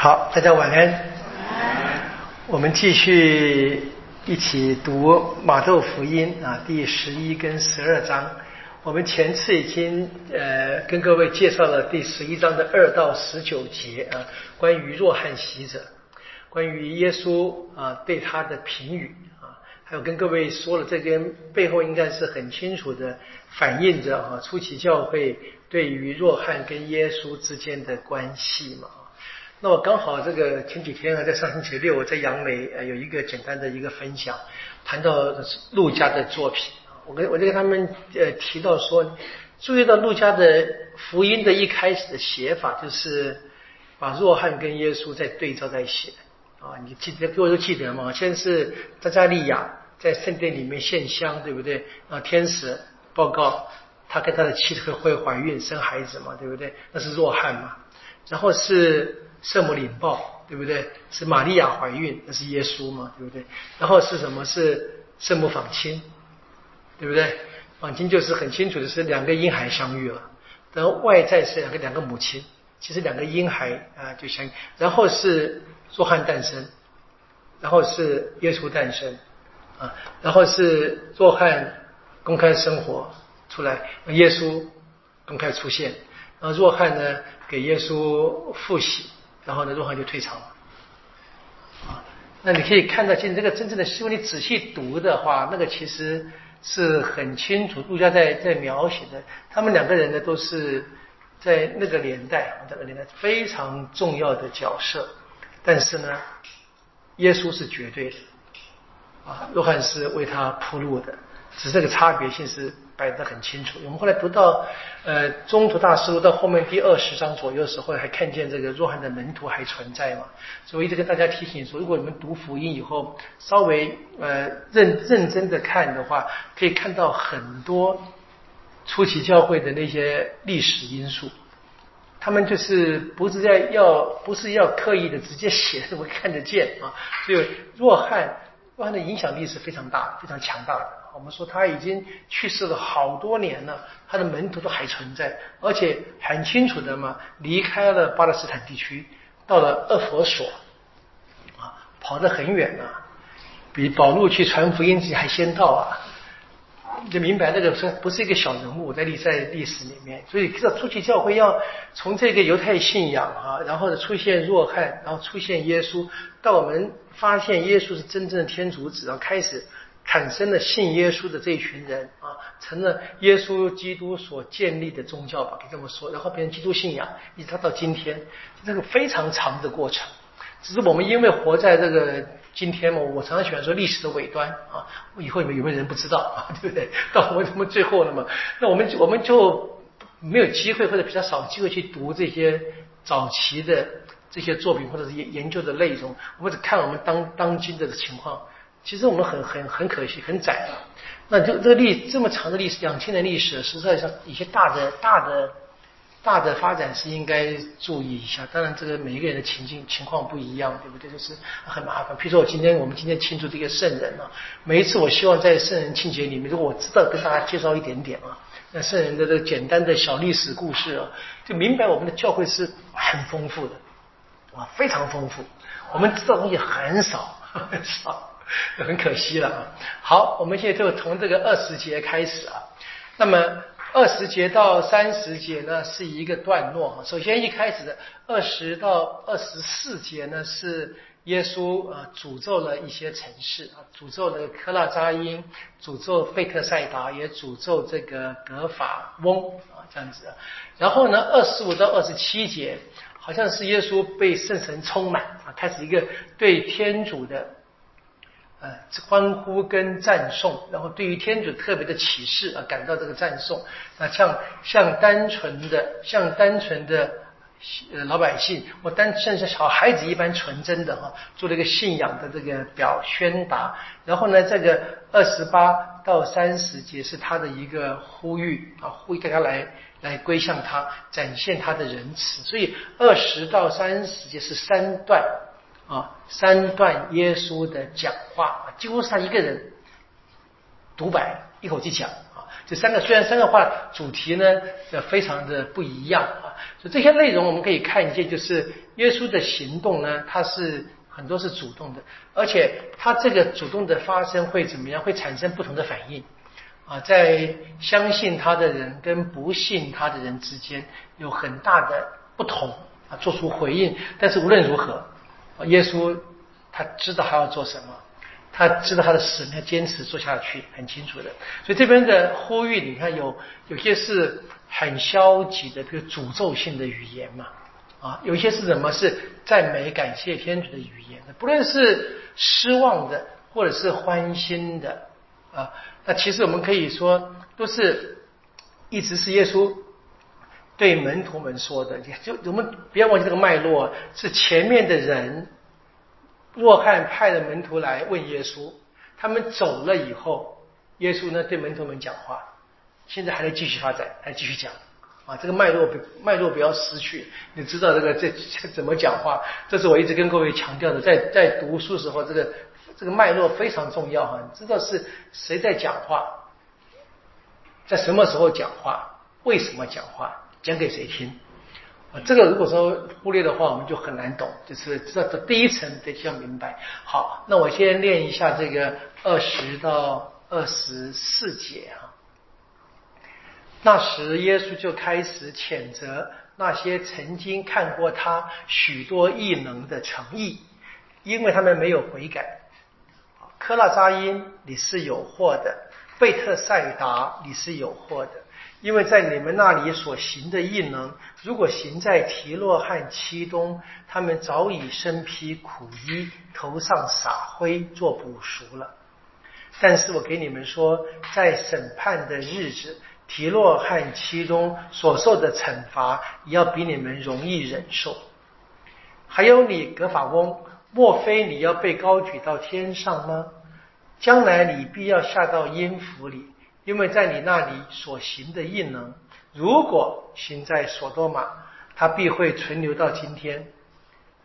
好，大家晚安。我们继续一起读马窦福音啊，第十一跟十二章。我们前次已经呃跟各位介绍了第十一章的二到十九节啊，关于若翰洗者，关于耶稣啊对他的评语啊，还有跟各位说了这边背后应该是很清楚的反映着啊初期教会对于若汉跟耶稣之间的关系嘛。那我刚好这个前几天啊，在上星期六我在杨梅呃有一个简单的一个分享，谈到陆家的作品。我跟我就跟他们呃提到说，注意到陆家的福音的一开始的写法，就是把若汉跟耶稣在对照在写啊。你记得各位都记得吗？先是扎加利亚在圣殿里面献香，对不对？啊，天使报告他跟他的妻子会怀孕生孩子嘛，对不对？那是若汉嘛。然后是。圣母领报，对不对？是玛利亚怀孕，那是耶稣嘛，对不对？然后是什么？是圣母访亲，对不对？访亲就是很清楚的是两个婴孩相遇了，然后外在是两个两个母亲，其实两个婴孩啊就相，然后是若翰诞生，然后是耶稣诞生啊，然后是若翰公开生活出来，耶稣公开出现，然后若翰呢给耶稣复洗。然后呢，若翰就退场了。啊，那你可以看到，其实这个真正的诗，你仔细读的话，那个其实是很清楚。陆家在在描写的，他们两个人呢，都是在那个年代，在那个年代非常重要的角色。但是呢，耶稣是绝对的，啊，若翰是为他铺路的，只是这个差别性是。摆得很清楚。我们后来读到，呃，中途大师到后面第二十章左右的时候，还看见这个若翰的门徒还存在嘛？所以一直跟大家提醒说，如果你们读福音以后，稍微呃认认真的看的话，可以看到很多初期教会的那些历史因素。他们就是不是在要，不是要刻意的直接写，我看得见啊。所以若翰，若翰的影响力是非常大、非常强大的。我们说他已经去世了好多年了，他的门徒都还存在，而且很清楚的嘛，离开了巴勒斯坦地区，到了厄佛所，啊，跑得很远啊，比保路去传福音还先到啊，就明白那个是不是一个小人物在历在历史里面，所以这初期教会要从这个犹太信仰啊，然后出现若翰，然后出现耶稣，到我们发现耶稣是真正的天主子，然后开始。产生了信耶稣的这一群人啊，成了耶稣基督所建立的宗教吧，可以这么说。然后变成基督信仰，一直到今天，这个非常长的过程。只是我们因为活在这个今天嘛，我常常喜欢说历史的尾端啊，以后你们有没有人不知道啊？对不对？到我们最后了嘛，那我们我们就没有机会或者比较少机会去读这些早期的这些作品或者是研研究的内容，我们只看我们当当今的情况。其实我们很很很可惜，很窄了。那就这个历这么长的历史，两千年历史，实际上一些大的大的大的发展是应该注意一下。当然，这个每一个人的情境情况不一样，对不对？就是很麻烦。比如说，我今天我们今天庆祝这个圣人啊，每一次我希望在圣人庆节里面，如果我知道跟大家介绍一点点啊，那圣人的这个简单的小历史故事啊，就明白我们的教会是很丰富的啊，非常丰富。我们知道东西很少很少。很可惜了啊！好，我们现在就从这个二十节开始啊。那么二十节到三十节呢是一个段落哈。首先一开始的二十到二十四节呢是耶稣啊诅咒了一些城市啊，诅咒了科拉扎因，诅咒费特赛达，也诅咒这个格法翁啊这样子。然后呢二十五到二十七节好像是耶稣被圣神充满啊，开始一个对天主的。呃，欢呼跟赞颂，然后对于天主特别的启示啊，感到这个赞颂，那像像单纯的像单纯的呃老百姓，我单像是小孩子一般纯真的哈，做了一个信仰的这个表宣达。然后呢，这个二十八到三十节是他的一个呼吁啊，呼吁大家来来归向他，展现他的仁慈。所以二十到三十节是三段。啊，三段耶稣的讲话，几乎是他一个人独白，一口气讲啊。这三个虽然三个话主题呢，非常的不一样啊。所以这些内容我们可以看见，就是耶稣的行动呢，他是很多是主动的，而且他这个主动的发生会怎么样？会产生不同的反应啊，在相信他的人跟不信他的人之间有很大的不同啊，做出回应。但是无论如何，耶稣他知道他要做什么。他知道他的使命，坚持做下去，很清楚的。所以这边的呼吁，你看有有些是很消极的，比如诅咒性的语言嘛，啊，有些是什么是赞美、感谢天主的语言。不论是失望的，或者是欢欣的，啊，那其实我们可以说，都是一直是耶稣对门徒们说的。就我们不要忘记这个脉络，是前面的人。若翰派的门徒来问耶稣，他们走了以后，耶稣呢对门徒们讲话，现在还在继续发展，还继续讲啊，这个脉络脉络不要失去。你知道这个这怎么讲话？这是我一直跟各位强调的，在在读书时候，这个这个脉络非常重要哈。你知道是谁在讲话，在什么时候讲话，为什么讲话，讲给谁听？啊，这个如果说忽略的话，我们就很难懂。就是这这第一层得要明白。好，那我先练一下这个二十到二十四节啊。那时耶稣就开始谴责那些曾经看过他许多异能的诚意，因为他们没有悔改。科拉扎因，你是有祸的；贝特赛达，你是有祸的。因为在你们那里所行的异能，如果行在提洛汉七东，他们早已身披苦衣，头上撒灰做捕赎了。但是我给你们说，在审判的日子，提洛汉七东所受的惩罚，也要比你们容易忍受。还有你格法翁，莫非你要被高举到天上吗？将来你必要下到阴府里。因为在你那里所行的异能，如果行在所多玛，它必会存留到今天。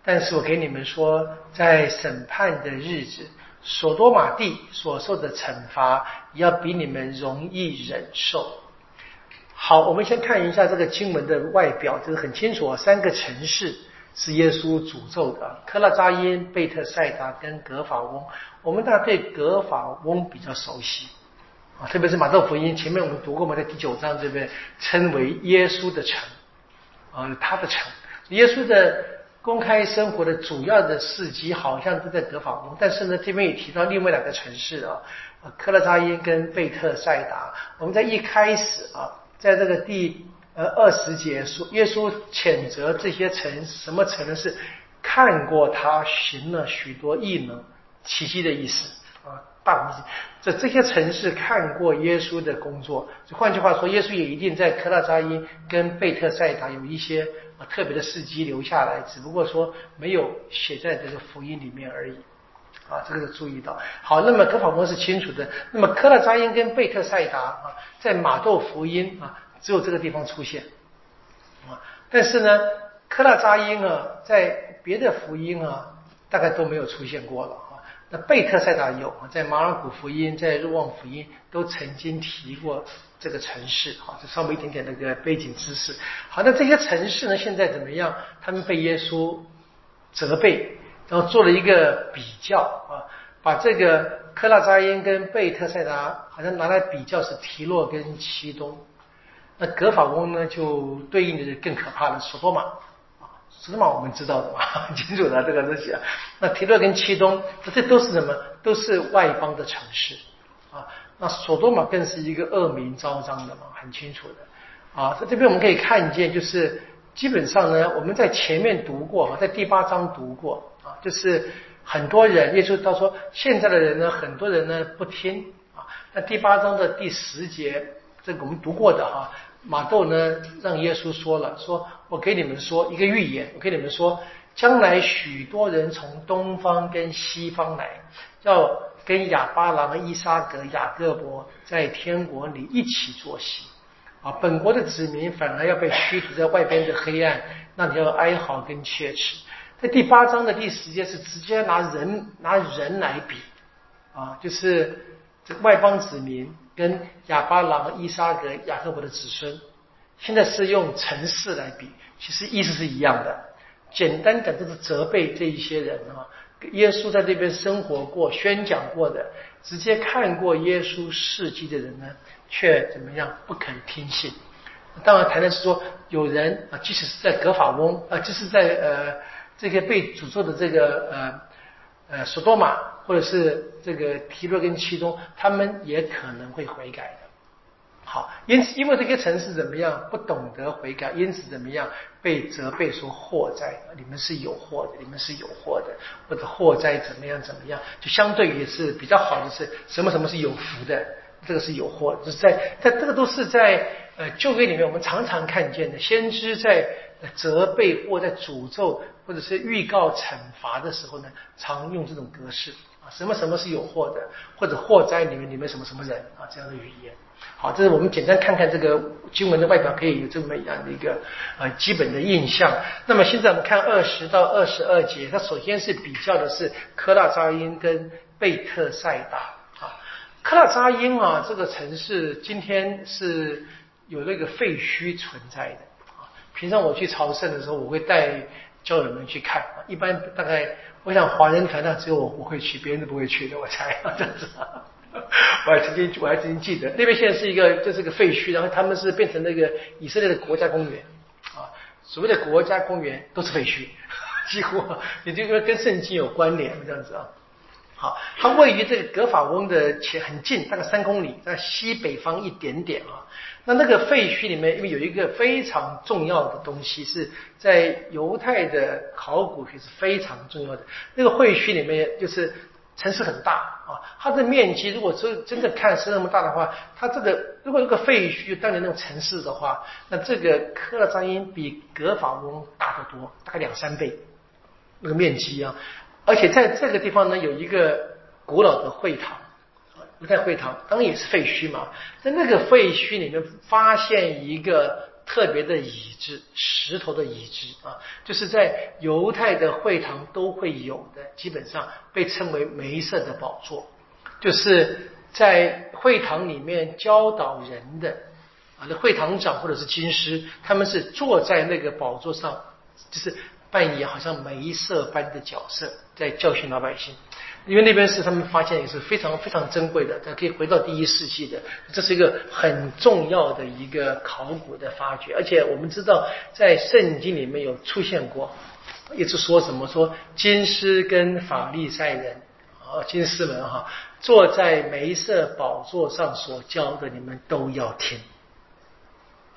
但是我给你们说，在审判的日子，所多玛地所受的惩罚，要比你们容易忍受。好，我们先看一下这个经文的外表，这个很清楚啊，三个城市是耶稣诅咒的：科拉扎因、贝特赛达跟格法翁。我们大家对格法翁比较熟悉。特别是马窦福音前面我们读过嘛，在第九章这边称为耶稣的城，啊，他的城，耶稣的公开生活的主要的事迹好像都在德法翁，但是呢，这边也提到另外两个城市啊，科勒扎因跟贝特赛达。我们在一开始啊，在这个第呃二十节说，耶稣谴责这些城，什么城呢？是看过他行了许多异能奇迹的意思。大部分这这些城市看过耶稣的工作，换句话说，耶稣也一定在科拉扎因跟贝特赛达有一些特别的事迹留下来，只不过说没有写在这个福音里面而已。啊，这个是注意到。好，那么格法翁是清楚的。那么科拉扎因跟贝特赛达啊，在马窦福音啊只有这个地方出现啊，但是呢，科拉扎因啊在别的福音啊大概都没有出现过了。那贝特赛达有在马尔谷福音、在若望福音都曾经提过这个城市，好，这稍微一点点那个背景知识。好，那这些城市呢，现在怎么样？他们被耶稣责备，然后做了一个比较啊，把这个克拉扎因跟贝特赛达好像拿来比较是提洛跟西东，那格法翁呢就对应的是更可怕的索多玛。是嘛？我们知道的嘛，很 清楚的这个东西啊。那提勒跟七东，这都是什么？都是外邦的城市啊。那索多玛更是一个恶名昭彰的嘛，很清楚的啊。在这边我们可以看见，就是基本上呢，我们在前面读过，在第八章读过啊，就是很多人，耶稣他说，现在的人呢，很多人呢不听啊。那第八章的第十节，这个我们读过的哈。马窦呢，让耶稣说了，说我给你们说一个预言，我给你们说，将来许多人从东方跟西方来，要跟亚巴郎、伊沙格、雅各伯在天国里一起坐席，啊，本国的子民反而要被驱逐在外边的黑暗，那你要哀嚎跟切齿。在第八章的第十节是直接拿人拿人来比，啊，就是这外邦子民。跟亚巴郎、伊沙格、雅各伯的子孙，现在是用城市来比，其实意思是一样的。简单讲就是责备这一些人啊。耶稣在这边生活过、宣讲过的，直接看过耶稣事迹的人呢，却怎么样不肯听信？当然谈的是说，有人啊，即使是在格法翁啊，即使在呃这个被诅咒的这个呃呃索多玛，或者是这个提洛跟其中，他们也可能会悔改。好，因此因为这个城市怎么样不懂得悔改，因此怎么样被责备说祸灾，你们是有祸的，你们是有祸的，或者祸灾怎么样怎么样，就相对于是比较好的是什么什么是有福的，这个是有祸，就是在在这个都是在呃旧约里面我们常常看见的，先知在责备或在诅咒或者是预告惩罚的时候呢，常用这种格式啊，什么什么是有祸的，或者祸灾里面你们什么什么人啊这样的语言。好，这是我们简单看看这个经文的外表，可以有这么样的一个呃基本的印象。那么现在我们看二十到二十二节，它首先是比较的是科拉扎因跟贝特赛达啊。科拉扎因啊，这个城市今天是有那个废墟存在的啊。平常我去朝圣的时候，我会带教友们去看。一般大概我想华人团那只有我不会去，别人都不会去的，我猜这样子。我还曾经，我还曾经记得那边现在是一个，这是个废墟，然后他们是变成那个以色列的国家公园啊。所谓的国家公园都是废墟，几乎也就是说跟圣经有关联这样子啊。好，它位于这个格法翁的前很近，大概三公里，在西北方一点点啊。那那个废墟里面，因为有一个非常重要的东西，是在犹太的考古学是非常重要的。那个废墟里面就是。城市很大啊，它的面积如果说真的看是那么大的话，它这个如果这个废墟当年那种城市的话，那这个科勒扎因比格法翁大得多，大概两三倍那个面积啊。而且在这个地方呢，有一个古老的会堂，犹太会堂，当然也是废墟嘛。在那个废墟里面发现一个。特别的椅子，石头的椅子啊，就是在犹太的会堂都会有的，基本上被称为梅瑟的宝座，就是在会堂里面教导人的啊，那会堂长或者是经师，他们是坐在那个宝座上，就是扮演好像梅瑟般的角色，在教训老百姓。因为那边是他们发现也是非常非常珍贵的，它可以回到第一世纪的，这是一个很重要的一个考古的发掘。而且我们知道，在圣经里面有出现过，一直说什么说金师跟法利赛人啊，金师们哈，坐在梅瑟宝座上所教的，你们都要听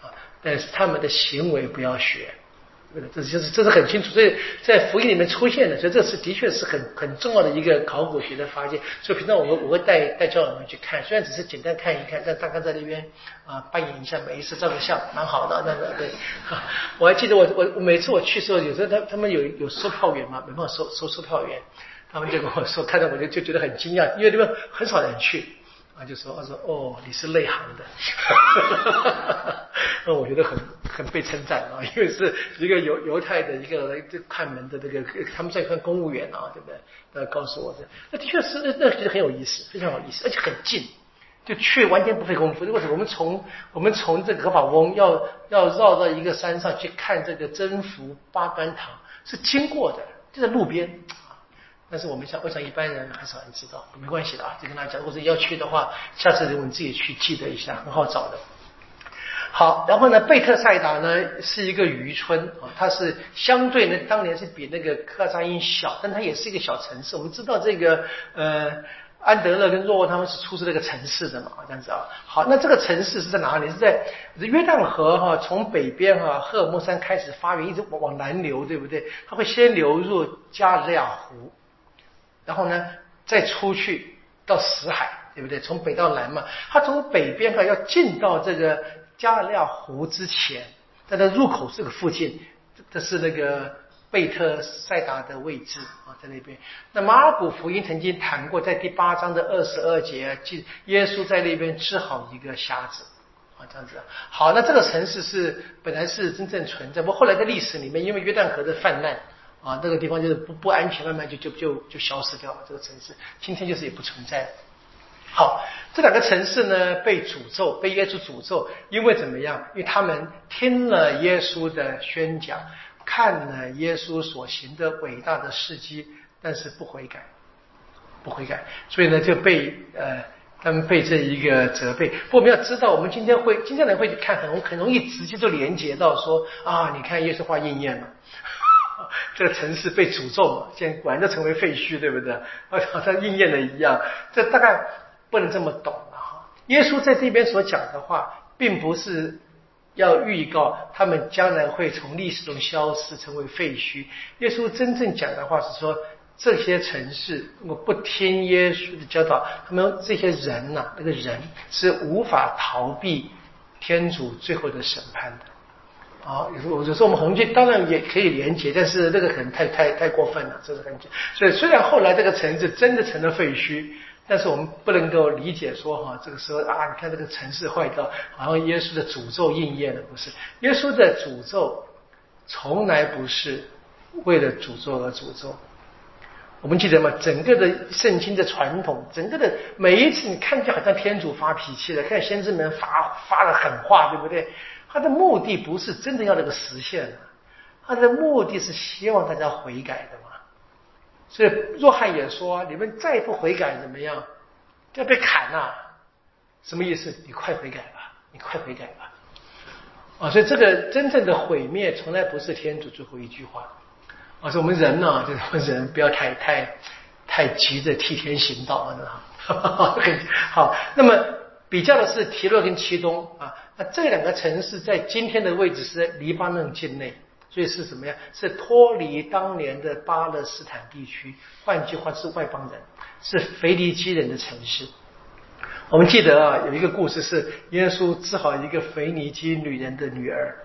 啊，但是他们的行为不要学。这就是这是很清楚，所以在福音里面出现的，所以这是的确是很很重要的一个考古学的发现。所以平常我我会带带教友们去看，虽然只是简单看一看，但大概在那边啊扮演一下，每一次照个相，蛮好的。那个对，我还记得我我每次我去的时候，有时候他他们有有售票员嘛，没办法收收售票员，他们就跟我说，看到我就就觉得很惊讶，因为那边很少人去。啊，就说他说哦，你是内行的，那我觉得很很被称赞啊，因为是一个犹犹太的一个这看门的这个，他们在看公务员啊，对不对？呃，告诉我的，那的确是那那其实很有意思，非常有意思，而且很近，就去完全不费功夫。如果是我们从我们从这个格法翁要要绕到一个山上去看这个征服巴干堂，是经过的，就在路边。但是我们想，我想一般人很少人知道，没关系的啊，就跟大家讲，如果是要去的话，下次如果你自己去记得一下，很好找的。好，然后呢，贝特赛达呢是一个渔村啊，它是相对呢当年是比那个克扎因小，但它也是一个小城市。我们知道这个呃安德勒跟若沃他们是出自这个城市的嘛，这样子啊。好，那这个城市是在哪里？是在约旦河哈，从北边哈赫尔墨山开始发源，一直往往南流，对不对？它会先流入加利亚湖。然后呢，再出去到死海，对不对？从北到南嘛，它从北边哈要进到这个加利亚湖之前，在它入口这个附近，这是那个贝特赛达的位置啊，在那边。那马尔谷福音曾经谈过，在第八章的二十二节，记耶稣在那边治好一个瞎子啊，这样子。好，那这个城市是本来是真正存在，不过后来在历史里面，因为约旦河的泛滥。啊，那个地方就是不不安全，慢慢就就就就消失掉了。这个城市今天就是也不存在。好，这两个城市呢被诅咒，被耶稣诅咒，因为怎么样？因为他们听了耶稣的宣讲，看了耶稣所行的伟大的事迹，但是不悔改，不悔改，所以呢就被呃他们被这一个责备。不过我们要知道，我们今天会今天人会看很很容易直接就连接到说啊，你看耶稣话应验了。这个城市被诅咒嘛，现在果然就成为废墟，对不对？好像应验了一样。这大概不能这么懂了哈。耶稣在这边所讲的话，并不是要预告他们将来会从历史中消失，成为废墟。耶稣真正讲的话是说，这些城市如果不听耶稣的教导，他们这些人呐，那个人是无法逃避天主最后的审判的。啊，有时候有时候我们红军当然也可以连接，但是那个可能太太太过分了，这是很。所以虽然后来这个城市真的成了废墟，但是我们不能够理解说哈，这个时候啊，你看这个城市坏掉，好像耶稣的诅咒应验了，不是？耶稣的诅咒从来不是为了诅咒而诅咒。我们记得吗？整个的圣经的传统，整个的每一次你看见好像天主发脾气了，看先知们发发了狠话，对不对？他的目的不是真的要这个实现的，他的目的是希望大家悔改的嘛。所以若翰也说：“你们再不悔改怎么样？要被砍呐！”什么意思？你快悔改吧，你快悔改吧！啊，所以这个真正的毁灭从来不是天主最后一句话。啊，说我们人呢，就是我们人不要太太太急着替天行道啊！好，那么比较的是提洛跟其东啊。那这两个城市在今天的位置是在黎巴嫩境内，所以是什么呀？是脱离当年的巴勒斯坦地区，换句话是外邦人，是腓尼基人的城市。我们记得啊，有一个故事是耶稣治好一个腓尼基女人的女儿，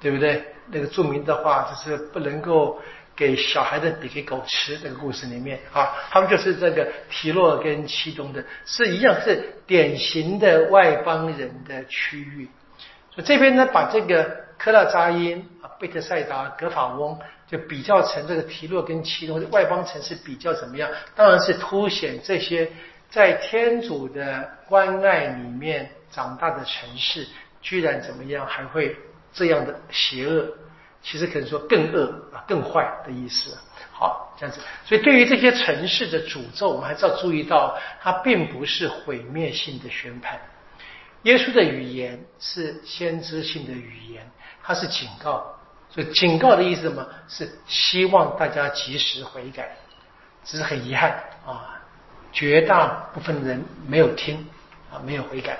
对不对？那个著名的话就是不能够。给小孩的给给狗吃，这个故事里面啊，他们就是这个提洛跟七东的，是一样是典型的外邦人的区域。所以这边呢，把这个科拉扎因啊、贝特赛达、格法翁就比较成这个提洛跟七东的外邦城市，比较怎么样？当然是凸显这些在天主的关爱里面长大的城市，居然怎么样还会这样的邪恶。其实可能说更恶啊，更坏的意思。好，这样子。所以对于这些城市的诅咒，我们还是要注意到，它并不是毁灭性的宣判。耶稣的语言是先知性的语言，它是警告。所以警告的意思什么？是希望大家及时悔改。只是很遗憾啊，绝大部分人没有听啊，没有悔改。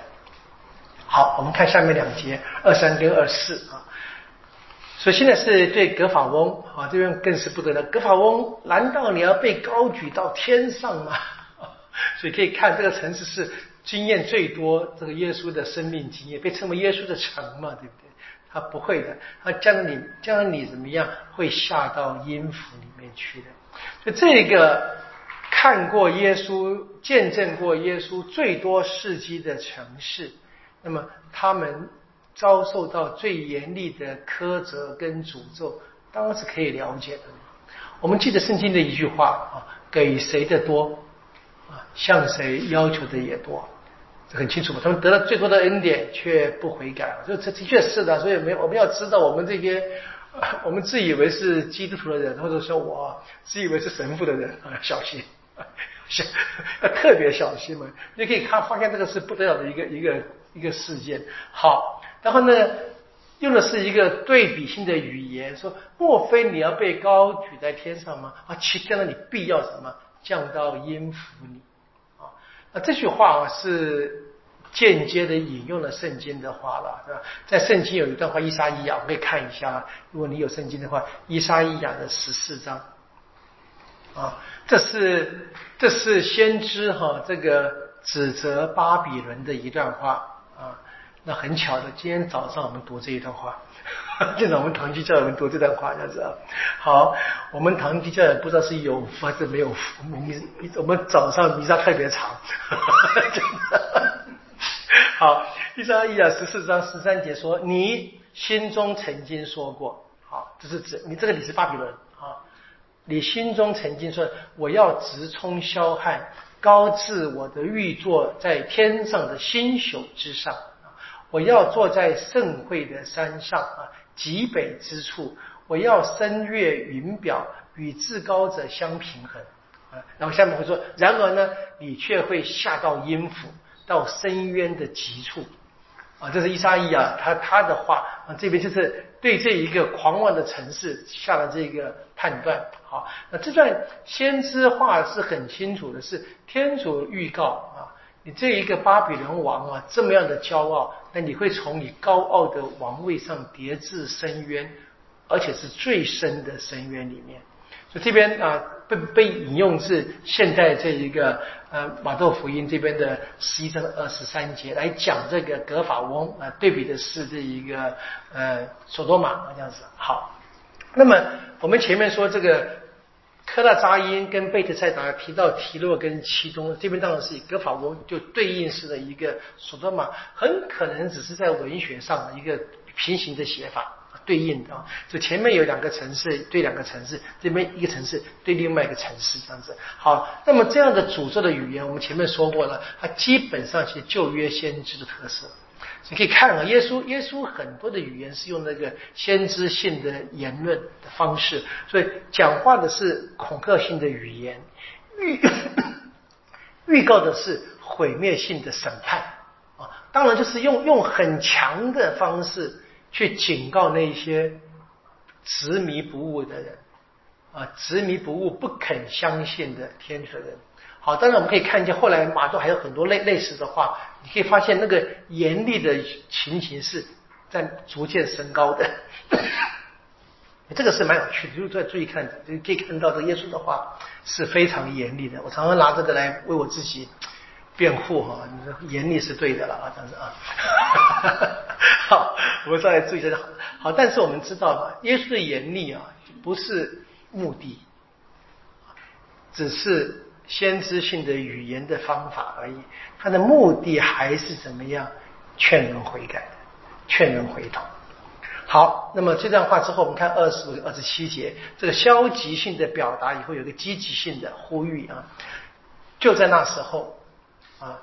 好，我们看下面两节二三跟二四啊。所以现在是对格法翁啊，这边更是不得了。格法翁，难道你要被高举到天上吗？所以可以看这个城市是经验最多这个耶稣的生命经验，被称为耶稣的城嘛，对不对？他不会的，他将你将来你怎么样会下到阴府里面去的？就这个看过耶稣、见证过耶稣最多事迹的城市，那么他们。遭受到最严厉的苛责跟诅咒，当然是可以了解的。我们记得圣经的一句话啊：“给谁的多啊，向谁要求的也多。”这很清楚嘛。他们得了最多的恩典，却不悔改，这这的确是的。所以，没我们要知道，我们这些 我们自以为是基督徒的人，或者说我自以为是神父的人啊，小心，小 要特别小心嘛。你可以看发现这个是不得了的一个一个一个事件。好。然后呢，用的是一个对比性的语言，说：莫非你要被高举在天上吗？啊，其天呢，你必要什么降到阴府里？啊，那这句话啊是间接的引用了圣经的话了，是吧？在圣经有一段话，伊莎伊亚，我可以看一下，如果你有圣经的话，伊莎伊亚的十四章，啊，这是这是先知哈这个指责巴比伦的一段话。那很巧的，今天早上我们读这一段话，现在我们堂弟教友们读这段话，这样子啊。好，我们堂弟教友不知道是有福还是没有福，我们我们早上弥撒特别长，真的。好，第三一啊十四章十三节说：“你心中曾经说过，好，这是指你这个你是巴比伦啊，你心中曾经说我要直冲霄汉，高置我的玉座在天上的星宿之上。”我要坐在盛会的山上啊，极北之处。我要声乐云表与至高者相平衡啊。然后下面会说，然而呢，你却会下到阴府，到深渊的极处啊。这是伊莎伊啊，他他的话啊，这边就是对这一个狂妄的城市下了这个判断。好，那这段先知话是很清楚的，是天主预告啊。你这一个巴比伦王啊，这么样的骄傲，你会从你高傲的王位上跌至深渊，而且是最深的深渊里面。所以这边啊，被被引用自现代这一个呃马窦福音这边的十一章二十三节来讲这个格法翁啊，对比的是这一个呃索多玛这样子。好，那么我们前面说这个。科拉扎因跟贝特赛达提到提洛跟其中，这边当然是以格法翁就对应式的一个索多玛，很可能只是在文学上的一个平行的写法对应的啊。就前面有两个城市对两个城市，这边一个城市对另外一个城市这样子。好，那么这样的诅咒的语言，我们前面说过了，它基本上是旧约先知的特色。你可以看啊，耶稣耶稣很多的语言是用那个先知性的言论的方式，所以讲话的是恐吓性的语言，预 预告的是毁灭性的审判啊。当然就是用用很强的方式去警告那些执迷不悟的人啊，执迷不悟、不肯相信的天主的人。好，当然我们可以看见后来马窦还有很多类类似的话，你可以发现那个严厉的情形是在逐渐升高的。这个是蛮有趣的，如果再注意看，就可以看到这耶稣的话是非常严厉的。我常常拿这个来为我自己辩护哈，你说严厉是对的了啊，这样子啊。好，我们再来注意一下。好，但是我们知道，耶稣的严厉啊，不是目的，只是。先知性的语言的方法而已，他的目的还是怎么样？劝人悔改，劝人回头。好，那么这段话之后，我们看二十五、二十七节，这个消极性的表达以后有个积极性的呼吁啊。就在那时候啊，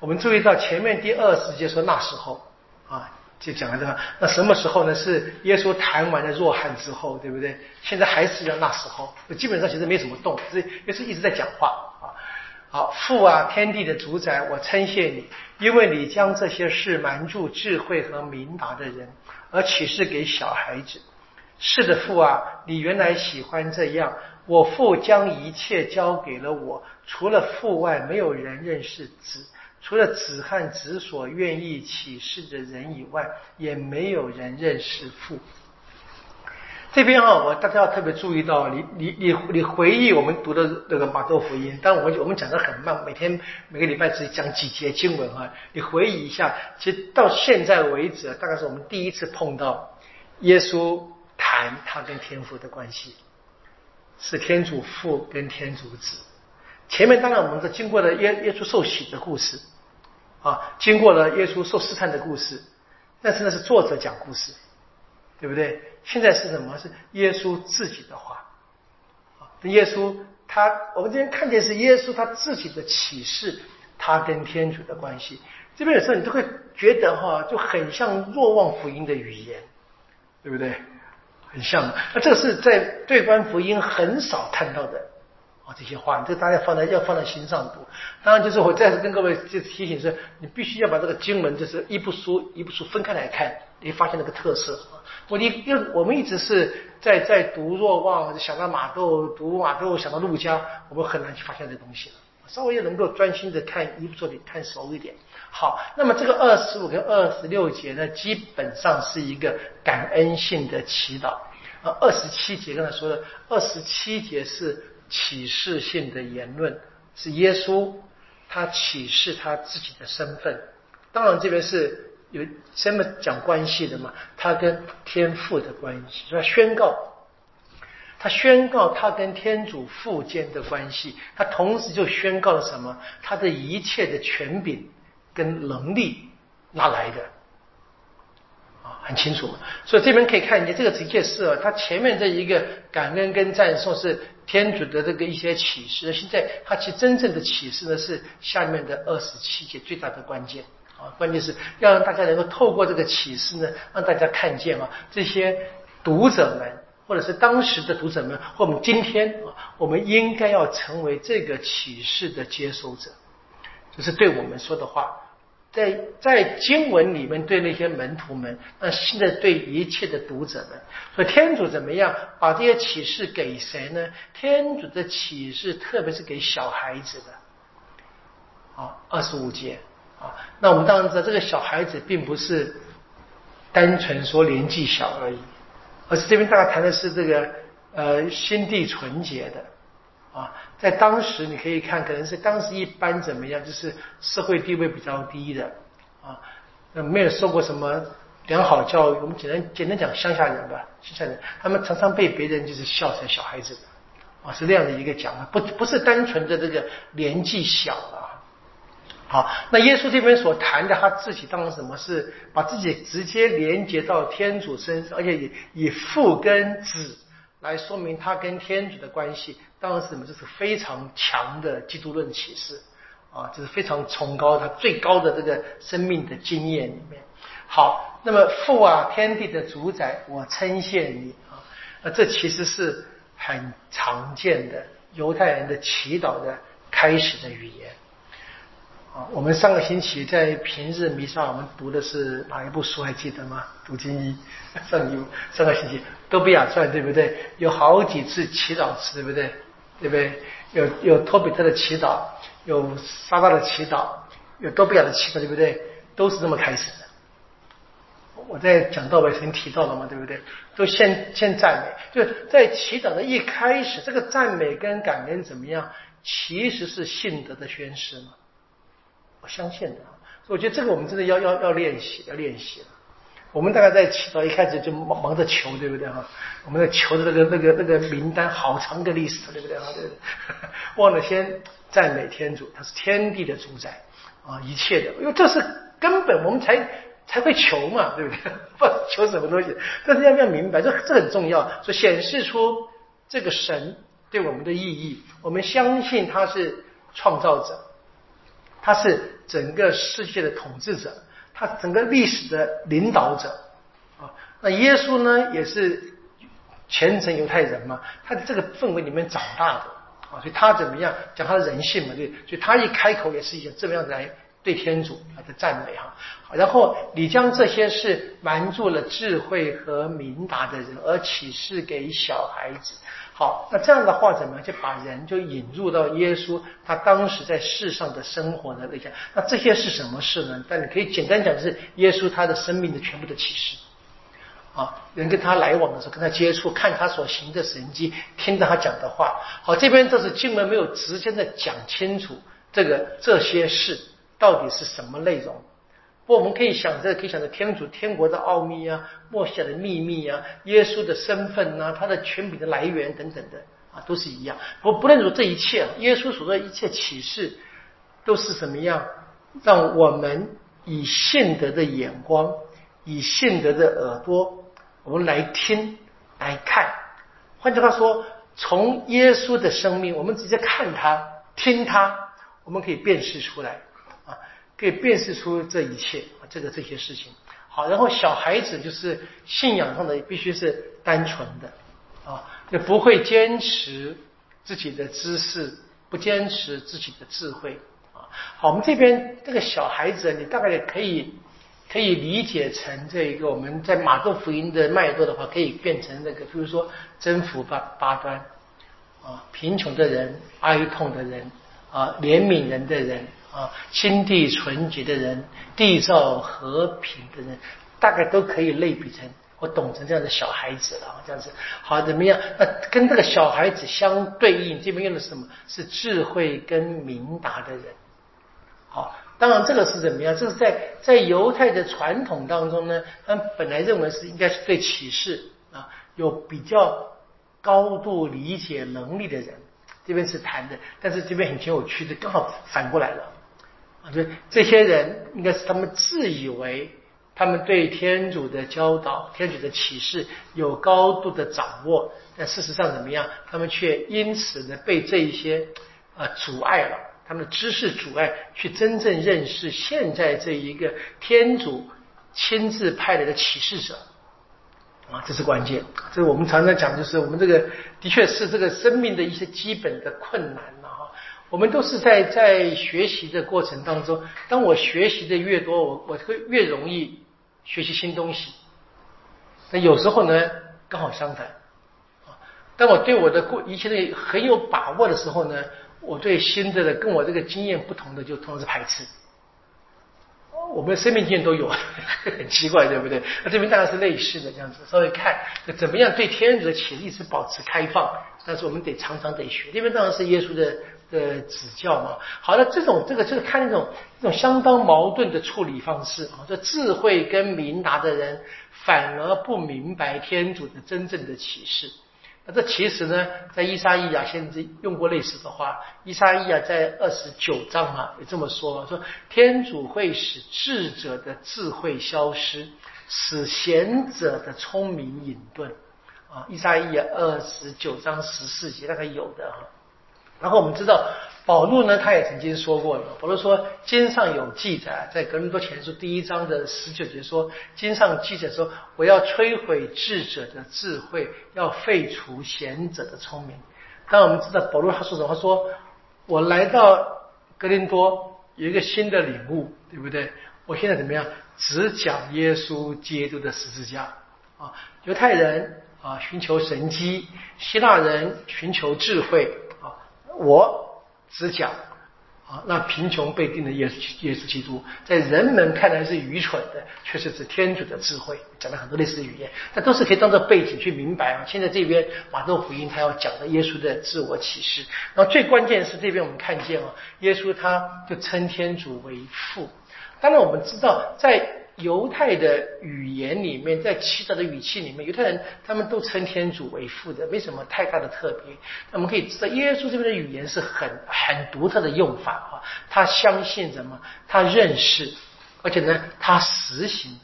我们注意到前面第二十节说那时候啊。就讲了这个，那什么时候呢？是耶稣谈完了若翰之后，对不对？现在还是要那时候，基本上其实没什么动，这耶稣一直在讲话啊。好，父啊，天地的主宰，我称谢你，因为你将这些事瞒住智慧和明达的人，而启示给小孩子。是的，父啊，你原来喜欢这样。我父将一切交给了我，除了父外，没有人认识子。除了子和子所愿意启示的人以外，也没有人认识父。这边啊，我大家要特别注意到，你你你你回忆我们读的那个马窦福音，但我们我们讲的很慢，每天每个礼拜只讲几节经文啊。你回忆一下，其实到现在为止，大概是我们第一次碰到耶稣谈他跟天父的关系，是天主父跟天主子。前面当然我们是经过了耶耶稣受洗的故事。啊，经过了耶稣受试探的故事，但是那是作者讲故事，对不对？现在是什么？是耶稣自己的话。啊，耶稣他，我们今天看见是耶稣他自己的启示，他跟天主的关系。这边有时候你都会觉得哈，就很像若望福音的语言，对不对？很像。那这是在对观福音很少看到的。这些话，这大家放在要放在心上读。当然，就是我再次跟各位就提醒是，你必须要把这个经文就是一部书一部书分开来看，你发现那个特色。我你因为我们一直是在在读若望，想到马窦，读马窦想到陆家，我们很难去发现这东西了。稍微要能够专心的看一部作品，看熟一点。好，那么这个二十五跟二十六节呢，基本上是一个感恩性的祈祷。啊，二十七节刚才说的，二十七节是。启示性的言论是耶稣，他启示他自己的身份。当然，这边是有这么讲关系的嘛？他跟天父的关系，他宣告，他宣告他跟天主父间的关系。他同时就宣告了什么？他的一切的权柄跟能力哪来的？啊，很清楚。所以这边可以看见，这个直接是他前面这一个感恩跟赞颂是。天主的这个一些启示，现在他其实真正的启示呢是下面的二十七节最大的关键。啊，关键是要让大家能够透过这个启示呢，让大家看见啊，这些读者们或者是当时的读者们，或我们今天啊，我们应该要成为这个启示的接收者，就是对我们说的话，在在经文里面对那些门徒们，那现在对一切的读者们，说天主怎么样把这些启示给谁呢？天主的启示特别是给小孩子的，啊，二十五节啊，那我们当然知道，这个小孩子并不是单纯说年纪小而已。而是这边大概谈的是这个呃心地纯洁的啊，在当时你可以看，可能是当时一般怎么样，就是社会地位比较低的啊，没有受过什么良好教育。我们简单简单讲乡下人吧，乡下人他们常常被别人就是笑成小孩子啊，是这样的一个讲法，不不是单纯的这个年纪小啊。好，那耶稣这边所谈的他自己当然什么是把自己直接连接到天主身上，而且以以父跟子来说明他跟天主的关系，当然是什么？这是非常强的基督论启示啊，这是非常崇高，他最高的这个生命的经验里面。好，那么父啊，天地的主宰，我称谢你啊，那这其实是很常见的犹太人的祈祷的开始的语言。啊，我们上个星期在平日弥撒，我们读的是哪一部书？还记得吗？读经一，上一上个星期多比亚传，对不对？有好几次祈祷词，对不对？对不对？有有托比特的祈祷，有沙拉的祈祷，有多比亚的祈祷，对不对？都是这么开始的。我在讲道尾曾提到了嘛，对不对？都先先赞美，就在祈祷的一开始，这个赞美跟感恩怎么样？其实是信德的宣誓嘛。我相信的，所以我觉得这个我们真的要要要练习，要练习了。我们大概在祈祷一开始就忙忙着求，对不对哈？我们的求的那个那个那个名单好长的历史，对不对啊？对对？忘了先赞美天主，他是天地的主宰啊，一切的，因为这是根本，我们才才会求嘛，对不对？不求什么东西，但是要不要明白，这这很重要，所以显示出这个神对我们的意义。我们相信他是创造者。他是整个世界的统治者，他整个历史的领导者啊。那耶稣呢，也是虔诚犹太人嘛，他在这个氛围里面长大的啊，所以他怎么样讲他的人性嘛，对，所以他一开口也是一个这么样子来对天主他的赞美哈。然后你将这些事瞒住了智慧和明达的人，而启示给小孩子。好，那这样的话怎么样就把人就引入到耶稣他当时在世上的生活的那些？那这些是什么事呢？但你可以简单讲，是耶稣他的生命的全部的启示。啊，人跟他来往的时候，跟他接触，看他所行的神迹，听到他讲的话。好，这边这是经文没有直接的讲清楚这个这些事到底是什么内容。我们可以想着，可以想着天主天国的奥秘啊，默下的秘密啊，耶稣的身份呐，他的权柄的来源等等的啊，都是一样。不不论如这一切，耶稣所说的一切启示，都是什么样？让我们以信德的眼光，以信德的耳朵，我们来听来看。换句话说，从耶稣的生命，我们直接看他、听他，我们可以辨识出来。可以辨识出这一切啊，这个这些事情好，然后小孩子就是信仰上的必须是单纯的啊，就不会坚持自己的知识，不坚持自己的智慧啊。好，我们这边这个小孩子，你大概可以可以理解成这一个我们在马窦福音的脉络的话，可以变成那个，比如说征服八八端啊，贫穷的人、哀痛的人啊、怜悯人的人。啊，心地纯洁的人，缔造和平的人，大概都可以类比成我懂成这样的小孩子了。这样子好怎么样？那跟这个小孩子相对应，这边用的是什么？是智慧跟明达的人。好，当然这个是怎么样？这是在在犹太的传统当中呢，他们本来认为是应该是对启示啊有比较高度理解能力的人。这边是谈的，但是这边很挺有趣的，刚好反过来了。啊，对这些人应该是他们自以为他们对天主的教导、天主的启示有高度的掌握，但事实上怎么样？他们却因此呢被这一些啊阻碍了，他们的知识阻碍去真正认识现在这一个天主亲自派来的启示者。啊，这是关键。这是我们常常讲，就是我们这个的确是这个生命的一些基本的困难。我们都是在在学习的过程当中，当我学习的越多，我我会越容易学习新东西。那有时候呢，刚好相反啊。当我对我的过一切的很有把握的时候呢，我对新的的跟我这个经验不同的就通常是排斥。我们的生命经验都有，很奇怪，对不对？那这边当然是类似的这样子，稍微看怎么样对天主的潜力是保持开放，但是我们得常常得学。这边当然是耶稣的的指教嘛。好了，这种这个就是看那种这种相当矛盾的处理方式啊，这智慧跟明达的人反而不明白天主的真正的启示。那这其实呢，在伊莎伊亚先知用过类似的话。伊莎伊亚在二十九章啊，也这么说：说天主会使智者的智慧消失，使贤者的聪明隐遁。啊，伊莎伊亚二十九章十四节大概有的哈。然后我们知道。保罗呢，他也曾经说过了。保罗说，经上有记载，在格林多前书第一章的十九节说，经上记载说，我要摧毁智者的智慧，要废除贤者的聪明。但我们知道，保罗他说什么？他说，我来到格林多有一个新的领悟，对不对？我现在怎么样？只讲耶稣基督的十字架啊！犹太人啊，寻求神机；希腊人寻求智慧！我。只讲啊，那贫穷被定的耶稣耶稣基督，在人们看来是愚蠢的，却是指天主的智慧。讲了很多类似的语言，但都是可以当做背景去明白啊。现在这边马窦福音他要讲的耶稣的自我启示，然后最关键是这边我们看见啊，耶稣他就称天主为父。当然我们知道在。犹太的语言里面，在祈祷的语气里面，犹太人他们都称天主为父的，没什么太大的特别。那我们可以知道，耶稣这边的语言是很很独特的用法啊。他相信什么？他认识，而且呢，他实行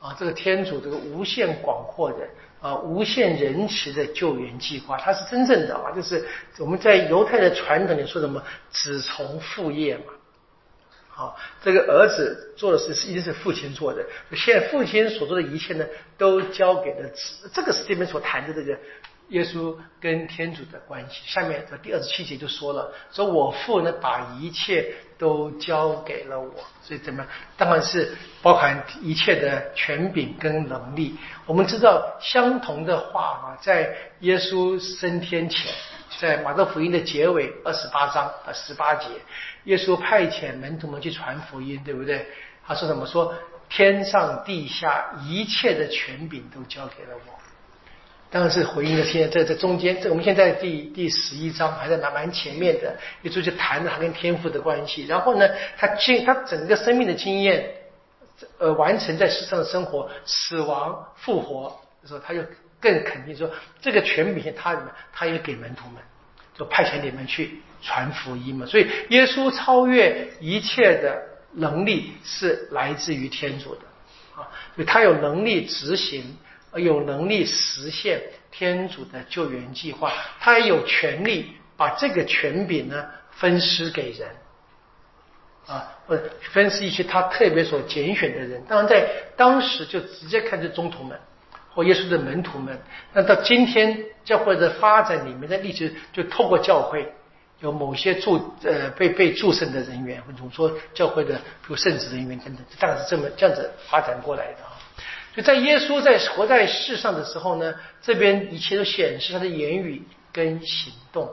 啊，这个天主这个无限广阔的啊，无限仁慈的救援计划，他是真正的啊，就是我们在犹太的传统里说什么子从父业嘛。好，这个儿子做的事是一定是父亲做的。现在父亲所做的一切呢，都交给了子。这个是这边所谈的这个耶稣跟天主的关系。下面这第二十七节就说了：说我父呢，把一切都交给了我。所以怎么？当然是包含一切的权柄跟能力。我们知道相同的话啊，在耶稣升天前。在马可福音的结尾二十八章啊十八节，耶稣派遣门徒们去传福音，对不对？他说怎么说？天上地下一切的权柄都交给了我。当然是回应了现在在这中间，这我们现在第第十一章还在蛮蛮前面的，耶稣就谈了他跟天父的关系。然后呢，他经他整个生命的经验，呃，完成在世上的生活，死亡复活的时候，他就。更肯定说，这个权柄他？他也给门徒们，就派遣你们去传福音嘛。所以耶稣超越一切的能力是来自于天主的啊，所以他有能力执行，有能力实现天主的救援计划，他也有权利把这个权柄呢分施给人啊，或者分施一些他特别所拣选的人。当然在当时就直接看这中途们。或耶稣的门徒们，那到今天教会的发展里面的历史，就透过教会有某些祝呃被被祝圣的人员，或者说教会的比如圣职人员等等，大概是这么这样子发展过来的啊。就在耶稣在活在世上的时候呢，这边一切都显示他的言语跟行动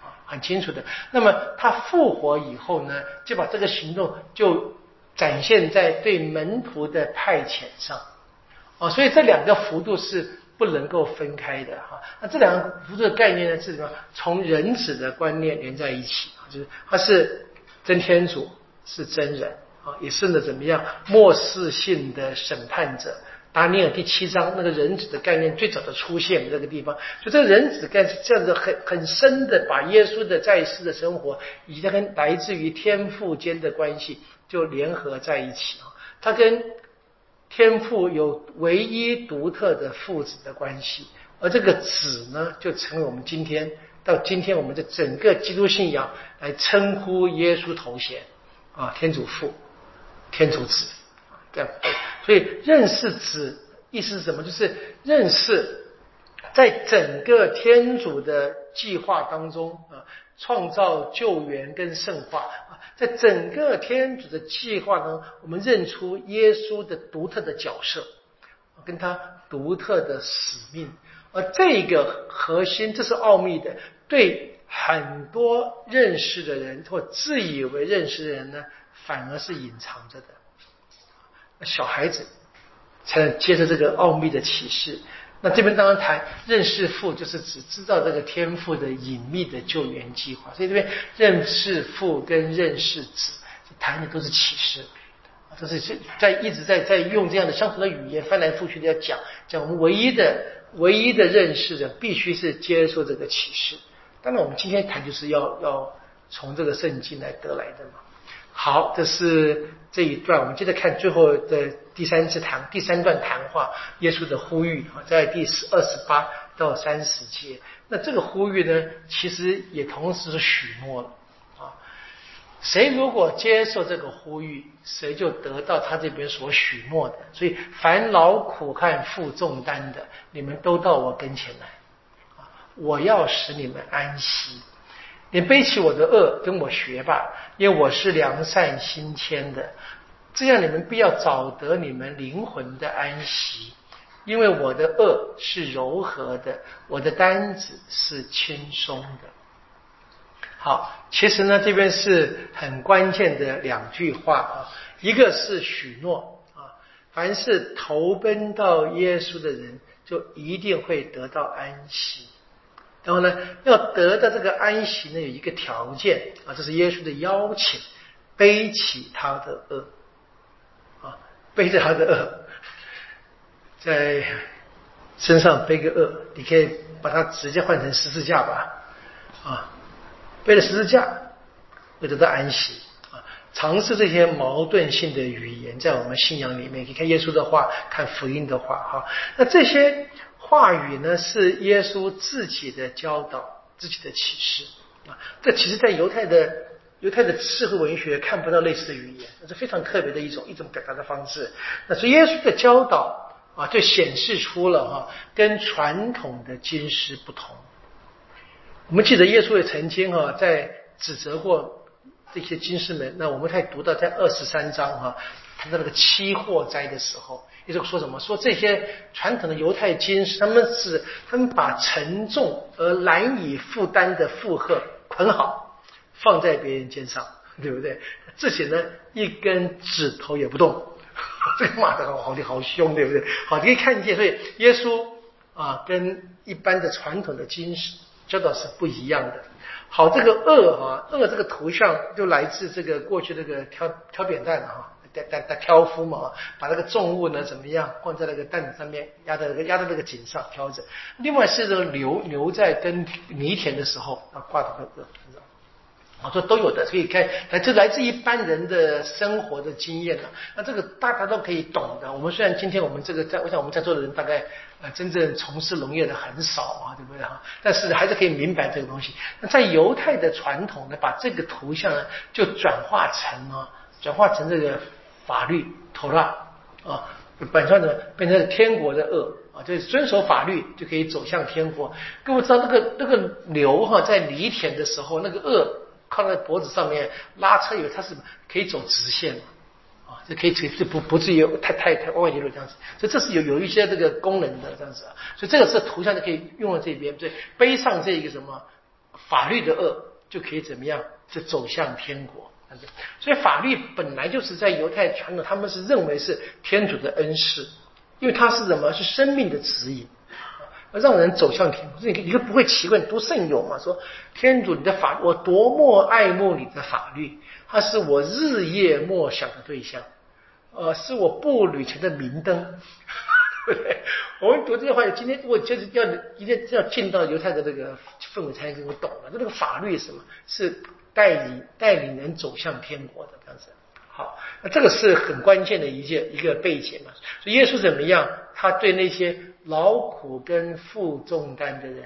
啊很清楚的。那么他复活以后呢，就把这个行动就展现在对门徒的派遣上。啊，所以这两个幅度是不能够分开的哈。那这两个幅度的概念呢是什么？从人子的观念连在一起啊，就是他是真天主，是真人啊，也是呢怎么样末世性的审判者。达尼尔第七章那个人子的概念最早的出现这个地方，就这个人子概这样子很很深的把耶稣的在世的生活以及他跟来自于天父间的关系就联合在一起啊，他跟。天父有唯一独特的父子的关系，而这个子呢，就成为我们今天到今天我们的整个基督信仰来称呼耶稣头衔啊，天主父、天主子这样。所以认识子意思是什么？就是认识在整个天主的计划当中啊，创造、救援跟圣化啊，在整个天主的计划中，我们认出耶稣的独特的角色，跟他独特的使命。而这个核心，这是奥秘的，对很多认识的人或自以为认识的人呢，反而是隐藏着的。小孩子才能接受这个奥秘的启示。那这边当然谈认识父，就是只知道这个天赋的隐秘的救援计划。所以这边认识父跟认识子谈的都是启示，都是在一直在在用这样的相同的语言翻来覆去的要讲讲我们唯一的唯一的认识的，必须是接受这个启示。当然，我们今天谈就是要要从这个圣经来得来的嘛。好，这是这一段，我们接着看最后的第三次谈第三段谈话，耶稣的呼吁啊，在第十二十八到三十节。那这个呼吁呢，其实也同时是许诺了啊，谁如果接受这个呼吁，谁就得到他这边所许诺的。所以，凡劳苦和负重担的，你们都到我跟前来啊，我要使你们安息。你背起我的恶，跟我学吧，因为我是良善心谦的，这样你们必要找得你们灵魂的安息。因为我的恶是柔和的，我的担子是轻松的。好，其实呢，这边是很关键的两句话啊，一个是许诺啊，凡是投奔到耶稣的人，就一定会得到安息。然后呢，要得到这个安息呢，有一个条件啊，这是耶稣的邀请，背起他的恶，背着他的恶，在身上背个恶，你可以把它直接换成十字架吧啊，背着十字架会得到安息啊。尝试这些矛盾性的语言，在我们信仰里面，你看耶稣的话，看福音的话哈，那这些。话语呢是耶稣自己的教导，自己的启示啊。这其实，在犹太的犹太的智慧文学看不到类似的语言，那是非常特别的一种一种表达的方式。那是耶稣的教导啊，就显示出了哈，跟传统的经师不同。我们记得耶稣也曾经哈，在指责过这些经师们。那我们可以读到在二十三章哈，谈到那个七祸灾的时候。耶稣说什么？说这些传统的犹太经师，他们是他们把沉重而难以负担的负荷捆好，放在别人肩上，对不对？自己呢一根指头也不动，这个骂的好好的好凶，对不对？好，你可以看见，所以耶稣啊，跟一般的传统的经师教导是不一样的。好，这个恶啊，恶这个图像就来自这个过去那个挑挑扁担的哈。在在在挑夫嘛，把那个重物呢怎么样放在那个担子上面，压在那个压在那个颈上挑着。另外是这个牛牛在耕犁田的时候啊挂的那个，啊这都有的，可以看，这来自一般人的生活的经验啊。那这个大家都可以懂的。我们虽然今天我们这个在，我想我们在座的人大概呃真正从事农业的很少啊，对不对哈？但是还是可以明白这个东西。那在犹太的传统呢，把这个图像呢就转化成啊，转化成这个。法律妥拉啊，本上的变成天国的恶啊，就是遵守法律就可以走向天国。各位知道那个那个牛哈，在犁田的时候，那个恶靠在脖子上面拉车以为它是可以走直线啊，这可以这不不至于太太太弯弯曲曲这样子。所以这是有有一些这个功能的这样子啊。所以这个是图像就可以用到这边，对，背上这一个什么法律的恶就可以怎么样，就走向天国。所以法律本来就是在犹太传统，他们是认为是天主的恩赐，因为它是什么？是生命的指引，让人走向天国。你你就不会奇怪，读圣咏嘛，说天主你的法，我多么爱慕你的法律，它是我日夜默想的对象，呃，是我步履前的明灯，对不对？我们读这些话，今天我就是要一定要进到犹太的这个氛围才能够懂了。那这个法律是什么？是。带领带领人走向天国的这样子，好，那这个是很关键的一件一个背景嘛。所以耶稣怎么样？他对那些劳苦跟负重担的人，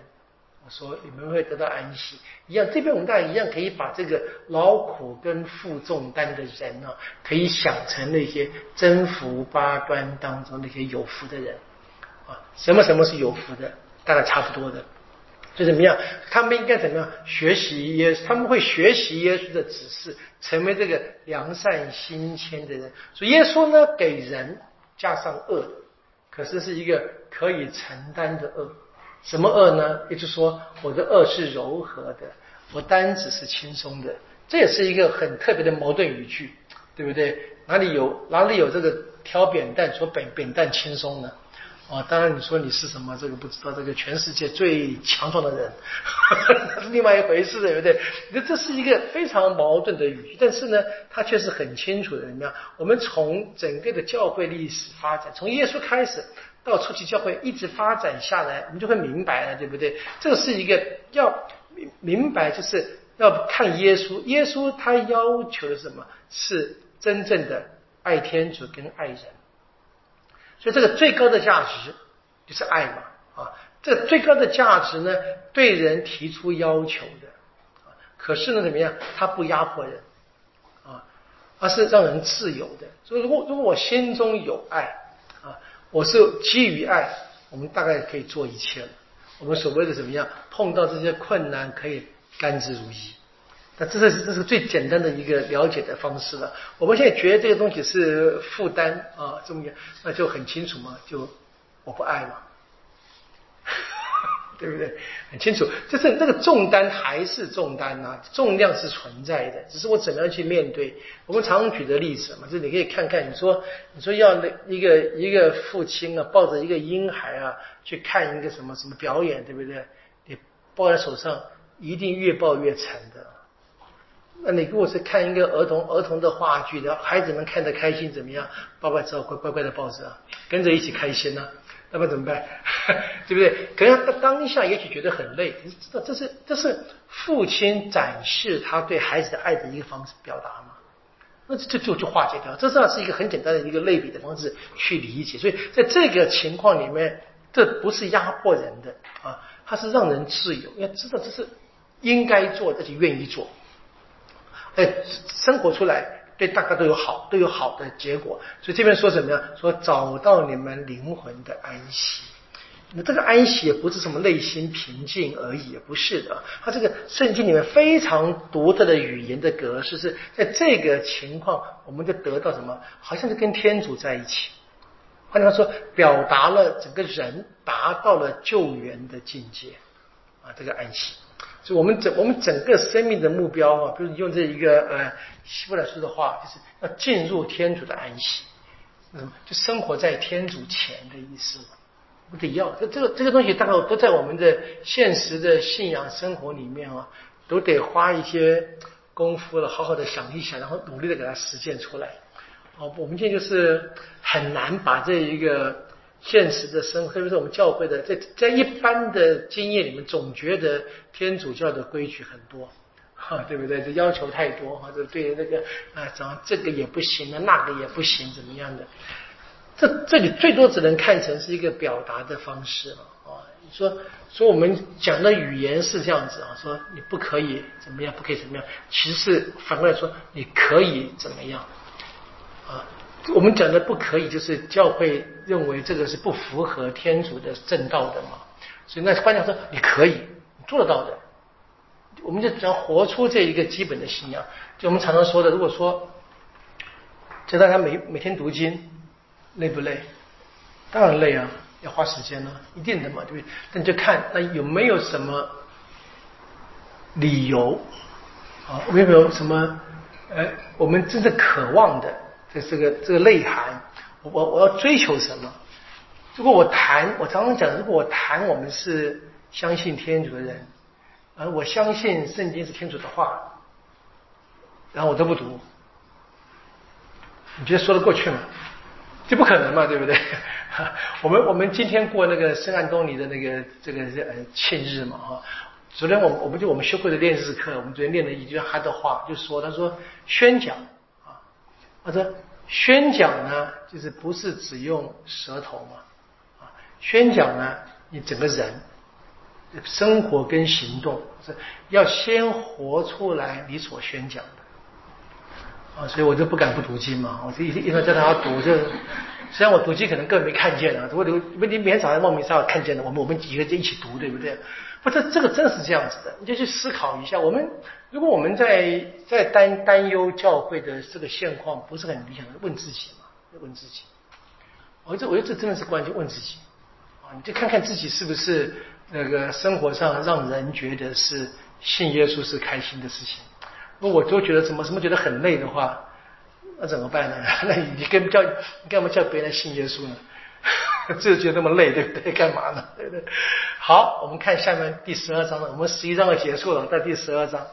我说你们会得到安息一样。这边我们大家一样可以把这个劳苦跟负重担的人呢，可以想成那些征服八端当中那些有福的人啊，什么什么是有福的，大概差不多的。就怎么样？他们应该怎么样学习耶？他们会学习耶稣的指示，成为这个良善心谦的人。所以耶稣呢，给人加上恶，可是是一个可以承担的恶。什么恶呢？也就是说，我的恶是柔和的，我单子是轻松的。这也是一个很特别的矛盾语句，对不对？哪里有哪里有这个挑扁担说扁扁担轻松呢？哦，当然，你说你是什么？这个不知道。这个全世界最强壮的人，那是另外一回事，对不对？你这是一个非常矛盾的语句，但是呢，他却是很清楚的。怎么样？我们从整个的教会历史发展，从耶稣开始到初期教会一直发展下来，我们就会明白了，对不对？这是一个要明明白，就是要看耶稣。耶稣他要求的什么？是真正的爱天主跟爱人。所以这个最高的价值就是爱嘛啊，这最高的价值呢，对人提出要求的啊，可是呢怎么样？他不压迫人啊，而是让人自由的。所以如果如果我心中有爱啊，我是基于爱，我们大概可以做一切了。我们所谓的怎么样？碰到这些困难可以甘之如饴。这是这是最简单的一个了解的方式了。我们现在觉得这个东西是负担啊，这么那就很清楚嘛，就我不爱嘛，对不对？很清楚，就是那个重担还是重担呐，重量是存在的，只是我怎么样去面对。我们常举的例子嘛，就你可以看看，你说你说要那一个一个父亲啊，抱着一个婴孩啊去看一个什么什么表演，对不对？你抱在手上，一定越抱越沉的。那你如果是看一个儿童儿童的话剧的，孩子们看得开心怎么样？爸爸只好乖乖乖的抱着啊，跟着一起开心呢。那么怎么办？对不对？可能他当下也许觉得很累，你知道这是这是父亲展示他对孩子的爱的一个方式表达嘛？那这就就化解掉，这算是一个很简单的一个类比的方式去理解。所以在这个情况里面，这不是压迫人的啊，它是让人自由。要知道这是应该做，而且愿意做。哎，生活出来对大家都有好，都有好的结果。所以这边说什么呀？说找到你们灵魂的安息。那这个安息也不是什么内心平静而已，也不是的。它这个圣经里面非常独特的语言的格式，是在这个情况，我们就得到什么？好像是跟天主在一起。换句话说，表达了整个人达到了救援的境界啊，这个安息。就我们整我们整个生命的目标啊，比如用这一个呃希伯来书的话，就是要进入天主的安息，嗯，就生活在天主前的意思，不得要这这个这个东西，大概都在我们的现实的信仰生活里面啊，都得花一些功夫了，好好的想一想，然后努力的给它实践出来。哦，我们现在就是很难把这一个。现实的生活，特别是我们教会的，在在一般的经验里面，总觉得天主教的规矩很多，哈，对不对？这要求太多，或者对那个啊，怎么这个也不行，那那个也不行，怎么样的？这这里最多只能看成是一个表达的方式了，啊，你说说我们讲的语言是这样子啊，说你不可以怎么样，不可以怎么样，其实反过来说你可以怎么样，啊。我们讲的不可以，就是教会认为这个是不符合天主的正道的嘛。所以那关键说你可以你做得到的，我们就只要活出这一个基本的信仰。就我们常常说的，如果说就大家每每天读经，累不累？当然累啊，要花时间呢，一定的嘛，对不对？那你就看那有没有什么理由啊？有没有什么呃，我们真正渴望的？这这个这个内涵，我我要追求什么？如果我谈，我常常讲，如果我谈，我们是相信天主的人，而我相信圣经是天主的话，然后我都不读，你觉得说得过去吗？这不可能嘛，对不对？我们我们今天过那个圣安东尼的那个这个呃庆日嘛哈，昨天我我们就我们学会的练日课，我们昨天练了一句他的话，就说他说宣讲啊。他说：“宣讲呢，就是不是只用舌头嘛？啊，宣讲呢，你整个人生活跟行动是要先活出来你所宣讲的啊。所以我就不敢不读经嘛。我就一一直叫他读，就 虽然我读经可能根本没看见啊，我读问题每天早上望弥撒看见的，我们我们几个就一起读，对不对？不，这这个真是这样子的，你就去思考一下。我们如果我们在在担担忧教会的这个现况不是很理想，问自己嘛，问自己。我这我这真的是关键，问自己啊，你就看看自己是不是那个生活上让人觉得是信耶稣是开心的事情。如果我都觉得怎么什么觉得很累的话，那怎么办呢？那你跟叫你干嘛叫别人信耶稣呢？就觉得那么累，对不对？干嘛呢？对不对？好，我们看下面第十二章了。我们十一章就结束了，在第十二章。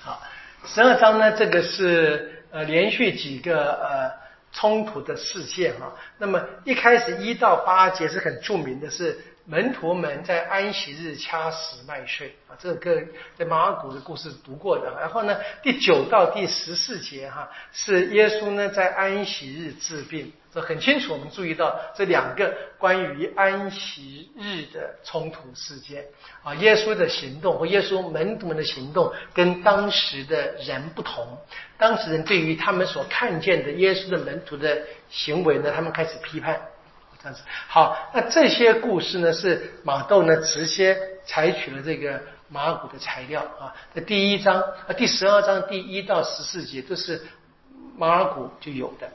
好，十二章呢，这个是呃连续几个呃冲突的事件哈。那么一开始一到八节是很著名的，是。门徒们在安息日掐死麦穗啊，这个在马尔谷的故事读过的。然后呢，第九到第十四节哈，是耶稣呢在安息日治病，这很清楚。我们注意到这两个关于安息日的冲突事件啊，耶稣的行动和耶稣门徒们的行动跟当时的人不同。当时人对于他们所看见的耶稣的门徒的行为呢，他们开始批判。好，那这些故事呢，是马窦呢直接采取了这个马古的材料啊。那第一章啊，第十二章第一到十四节都是马尔谷就有的。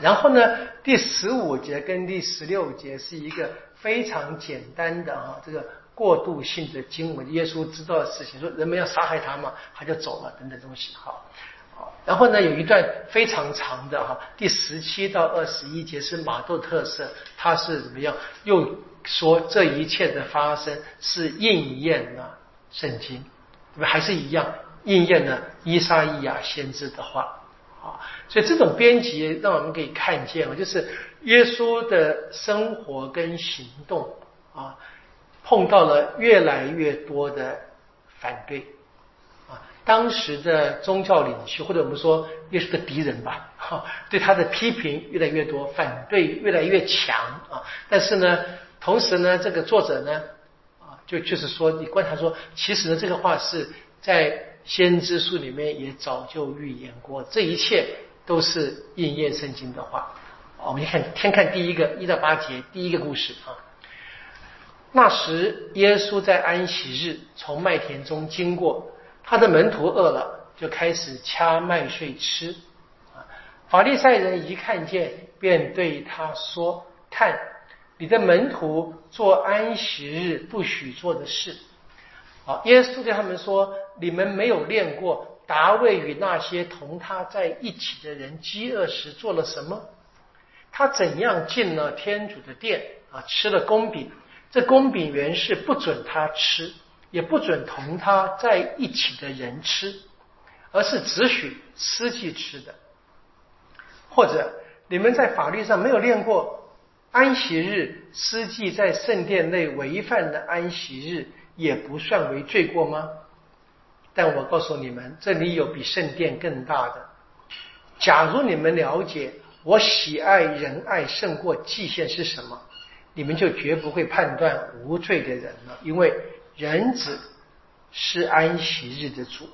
然后呢，第十五节跟第十六节是一个非常简单的啊，这个过渡性的经文。耶稣知道的事情，说人们要杀害他嘛，他就走了等等东西。好。然后呢，有一段非常长的哈，第十七到二十一节是马窦特色，他是怎么样？又说这一切的发生是应验了圣经，对吧？还是一样应验了伊莎伊亚先知的话啊。所以这种编辑让我们可以看见啊，就是耶稣的生活跟行动啊，碰到了越来越多的反对。当时的宗教领袖，或者我们说耶稣的敌人吧，哈，对他的批评越来越多，反对越来越强啊。但是呢，同时呢，这个作者呢，啊，就就是说，你观察说，其实呢，这个话是在先知书里面也早就预言过，这一切都是应验圣经的话。我们看，先看第一个一到八节，第一个故事啊。那时，耶稣在安息日从麦田中经过。他的门徒饿了，就开始掐麦穗吃。啊，法利赛人一看见，便对他说：“看，你的门徒做安息日不许做的事。”好，耶稣对他们说：“你们没有练过达卫与那些同他在一起的人饥饿时做了什么？他怎样进了天主的殿啊，吃了公饼？这公饼原是不准他吃。”也不准同他在一起的人吃，而是只许司祭吃的。或者你们在法律上没有练过安息日，司祭在圣殿内违反的安息日也不算为罪过吗？但我告诉你们，这里有比圣殿更大的。假如你们了解我喜爱仁爱胜过祭献是什么，你们就绝不会判断无罪的人了，因为。人子是安息日的主。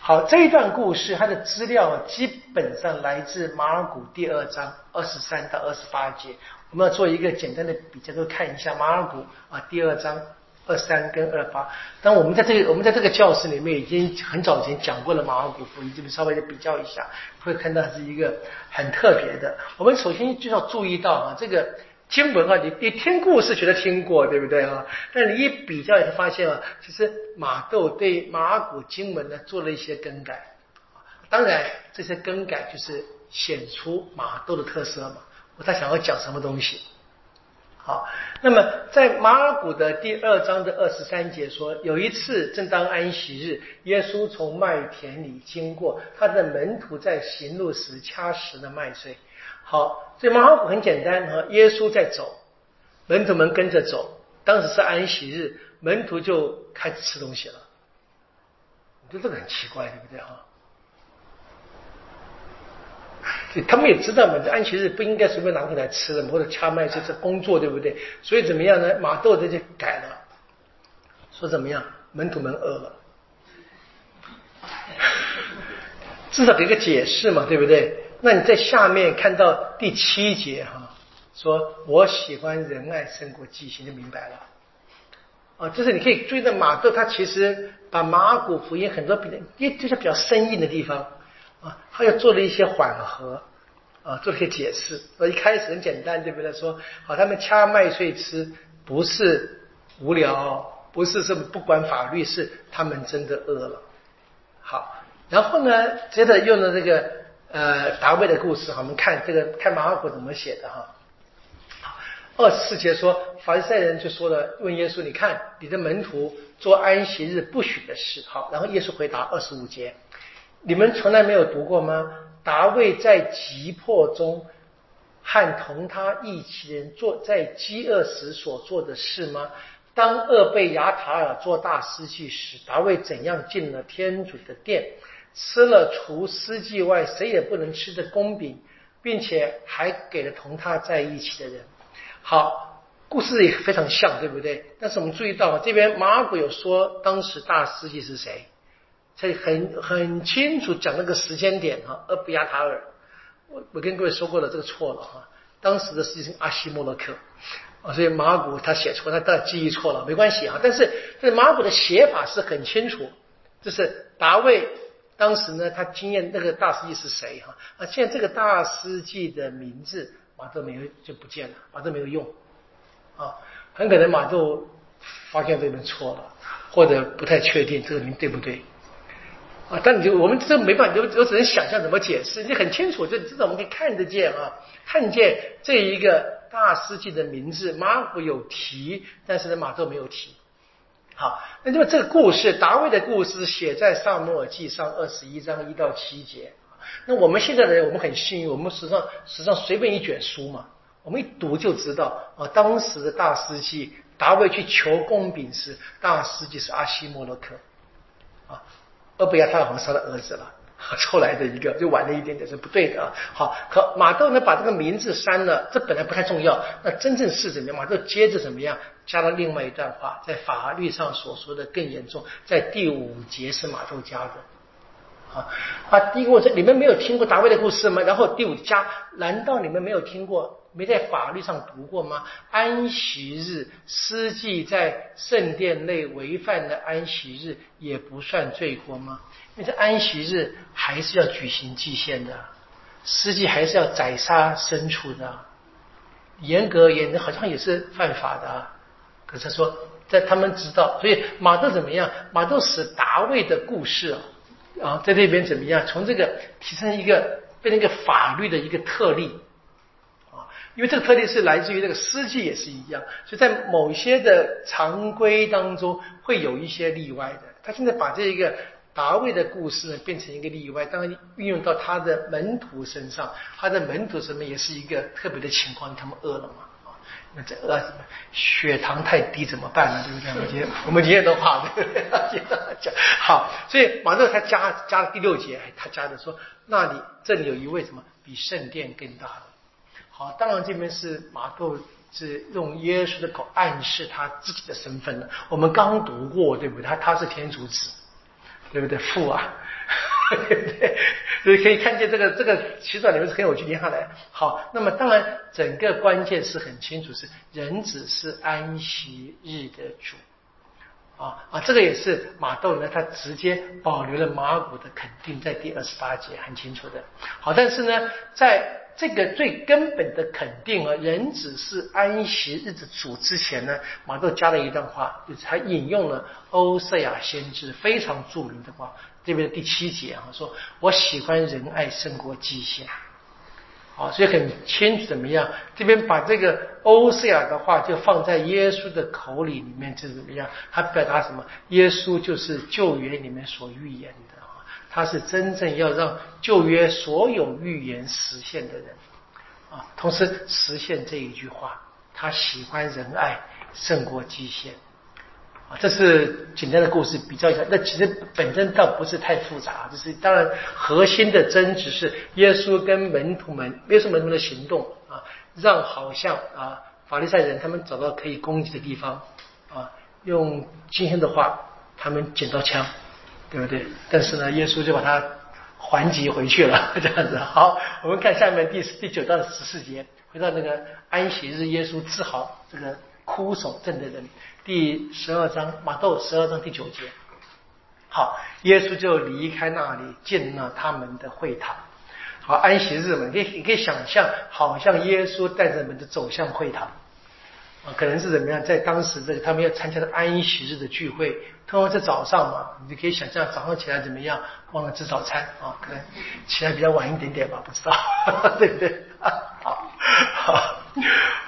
好，这一段故事，它的资料基本上来自马尔谷第二章二十三到二十八节。我们要做一个简单的比较，都看一下马尔谷啊第二章二三跟二八。当我们在这个我们在这个教室里面已经很早前讲过了马尔谷福音，这边稍微的比较一下，会看到是一个很特别的。我们首先就要注意到啊这个。经文啊，你你听故事觉得听过，对不对啊？但你一比较，你会发现啊，其实马窦对马古经文呢做了一些更改。当然，这些更改就是显出马窦的特色嘛。我在想要讲什么东西？好，那么在马尔谷的第二章的二十三节说，有一次正当安息日，耶稣从麦田里经过，他的门徒在行路时掐食了麦穗。好，所以马尔谷很简单哈，耶稣在走，门徒们跟着走。当时是安息日，门徒就开始吃东西了。你说这个很奇怪，对不对哈？他们也知道嘛，这安息日不应该随便拿回来吃的，或者掐麦就是工作，对不对？所以怎么样呢？马窦这就改了，说怎么样？门徒们饿了，至少给个解释嘛，对不对？那你在下面看到第七节哈，说我喜欢仁爱胜过记性，就明白了。啊，就是你可以追着马窦他其实把马古福音很多比也就是比较生硬的地方啊，他又做了一些缓和啊，做了一些解释。我一开始很简单，对不对？说好，他们掐麦穗吃不是无聊，不是什么不管法律，是他们真的饿了。好，然后呢，接着用了这个呃达卫的故事，我们看这个看马可怎么写的哈。二十四节说，法利赛人就说了，问耶稣：“你看你的门徒做安息日不许的事。”好，然后耶稣回答二十五节：“你们从来没有读过吗？达卫在急迫中和同他一起人做在饥饿时所做的事吗？当厄贝亚塔尔做大司祭时，达卫怎样进了天主的殿，吃了除司祭外谁也不能吃的公饼，并且还给了同他在一起的人。”好，故事也非常像，对不对？但是我们注意到这边马古有说当时大司祭是谁，他很很清楚讲那个时间点哈，厄布亚塔尔。我我跟各位说过了，这个错了哈。当时的司机阿西莫洛克啊，所以马古他写错，他当然记忆错了，没关系啊。但是这马古的写法是很清楚，就是达卫当时呢，他经验那个大司祭是谁哈？啊，现在这个大司祭的名字。马窦没有就不见了，马窦没有用啊，很可能马窦发现这边错了，或者不太确定这个名对不对啊？但你就我们这没办法，就我只能想象怎么解释。你很清楚，就至少我们可以看得见啊，看见这一个大司祭的名字，马虎有提，但是呢马窦没有提。好，那么这个故事，达卫的故事写在萨摩尔记上二十一章一到七节。那我们现在的人我们很幸运，我们实际上实际上随便一卷书嘛，我们一读就知道啊，当时的大司祭达维去求公饼时，大司祭是阿西莫洛克啊，厄不亚他好像是他的儿子了，后来的一个就晚了一点点是不对的啊。好，可马窦呢把这个名字删了，这本来不太重要，那真正是怎么样？马窦接着怎么样？加了另外一段话，在法律上所说的更严重，在第五节是马窦加的。啊啊！第一个，我说你们没有听过达维的故事吗？然后第五加，难道你们没有听过，没在法律上读过吗？安息日，司祭在圣殿内违反的安息日也不算罪过吗？因为这安息日还是要举行祭献的，司祭还是要宰杀牲畜的，严格言好像也是犯法的。可是说，在他们知道，所以马窦怎么样？马窦使达维的故事啊。啊，在这边怎么样？从这个提升一个变成一个法律的一个特例，因为这个特例是来自于这个诗记也是一样，所以在某些的常规当中会有一些例外的。他现在把这一个达味的故事呢变成一个例外，当然运用到他的门徒身上，他的门徒什么也是一个特别的情况，他们饿了嘛。那这饿什么？血糖太低怎么办呢？对不对？我们今天我们今天的话，对不对？讲好，所以马上他加加了第六节，他加的说，那里这里有一位什么比圣殿更大的？好，当然这边是马窦是用耶稣的口暗示他自己的身份了。我们刚读过，对不对？他他是天主子，对不对？父啊。对，所以可以看见这个这个祈祷里面是很有趣。接下来，好，那么当然整个关键是很清楚，是人子是安息日的主啊啊，这个也是马窦呢，他直接保留了马古的肯定，在第二十八节很清楚的。好，但是呢，在这个最根本的肯定啊，人子是安息日的主之前呢，马窦加了一段话，就是他引用了欧瑟亚先知非常著名的话。这边第七节啊，说我喜欢仁爱胜过极限，好，所以很清楚怎么样？这边把这个欧塞尔的话就放在耶稣的口里里面，就怎么样？他表达什么？耶稣就是旧约里面所预言的，他是真正要让旧约所有预言实现的人啊，同时实现这一句话，他喜欢仁爱胜过极限。啊，这是简单的故事，比较一下。那其实本身倒不是太复杂，就是当然核心的争执是耶稣跟门徒们，耶稣门徒的行动啊，让好像啊法利赛人他们找到可以攻击的地方啊，用今天的话，他们捡到枪，对不对？但是呢，耶稣就把它还击回去了，这样子。好，我们看下面第第九到十四节，回到那个安息日，耶稣治好这个枯手症的人，第十二章马窦十二章第九节。好，耶稣就离开那里，进了他们的会堂。好，安息日嘛，你可以你可以想象，好像耶稣带着们就走向会堂。可能是怎么样？在当时这个他们要参加的安息日的聚会，通常在早上嘛，你就可以想象早上起来怎么样？忘了吃早餐啊，可能起来比较晚一点点吧，不知道，对不对？好，好，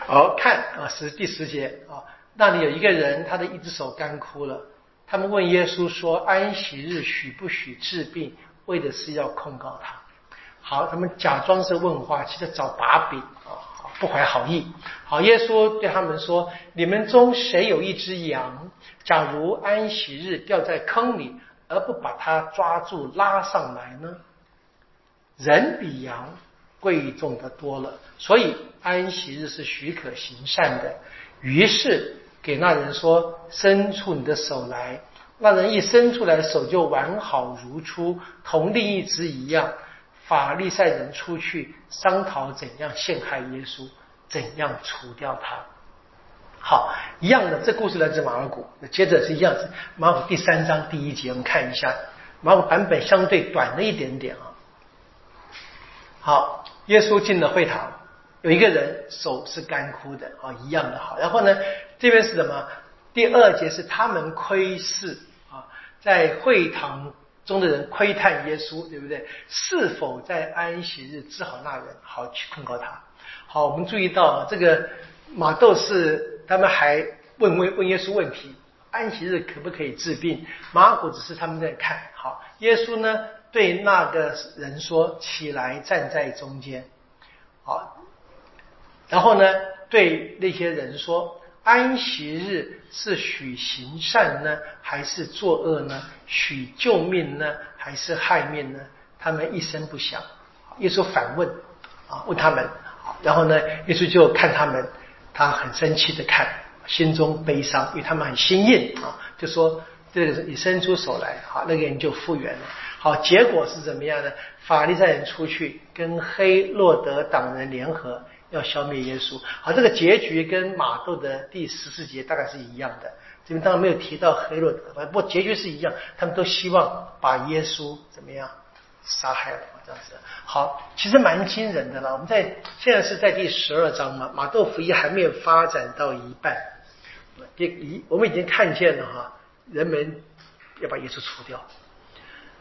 好看啊，是第十节啊，那里有一个人，他的一只手干枯了，他们问耶稣说：“安息日许不许治病？”为的是要控告他。好，他们假装是问话，其实找把柄。不怀好意。好，耶稣对他们说：“你们中谁有一只羊，假如安息日掉在坑里，而不把它抓住拉上来呢？人比羊贵重的多了，所以安息日是许可行善的。于是给那人说：伸出你的手来。那人一伸出来，手就完好如初，同另一只一样。”法利赛人出去商讨怎样陷害耶稣，怎样除掉他。好，一样的，这故事来自马尔谷。那接着是一样子，马尔谷第三章第一节，我们看一下，马尔谷版本相对短了一点点啊。好，耶稣进了会堂，有一个人手是干枯的啊，一样的好。然后呢，这边是什么？第二节是他们窥视啊，在会堂。中的人窥探耶稣，对不对？是否在安息日治好那人，好去控告他？好，我们注意到这个马窦是他们还问问问耶稣问题：安息日可不可以治病？马古只是他们在看好。耶稣呢，对那个人说：“起来，站在中间。”好，然后呢，对那些人说。安息日是许行善呢，还是作恶呢？许救命呢，还是害命呢？他们一声不响。耶稣反问啊，问他们。然后呢，耶稣就看他们，他很生气的看，心中悲伤，因为他们很心硬啊，就说这个你伸出手来，好，那个人就复原了。好，结果是怎么样呢？法利赛人出去跟黑洛德党人联合。要消灭耶稣，好，这个结局跟马窦的第十四节大概是一样的。这边当然没有提到黑洛德，不结局是一样，他们都希望把耶稣怎么样杀害了，这样子。好，其实蛮惊人的了。我们在现在是在第十二章嘛，马窦福音还没有发展到一半，第一我们已经看见了哈，人们要把耶稣除掉。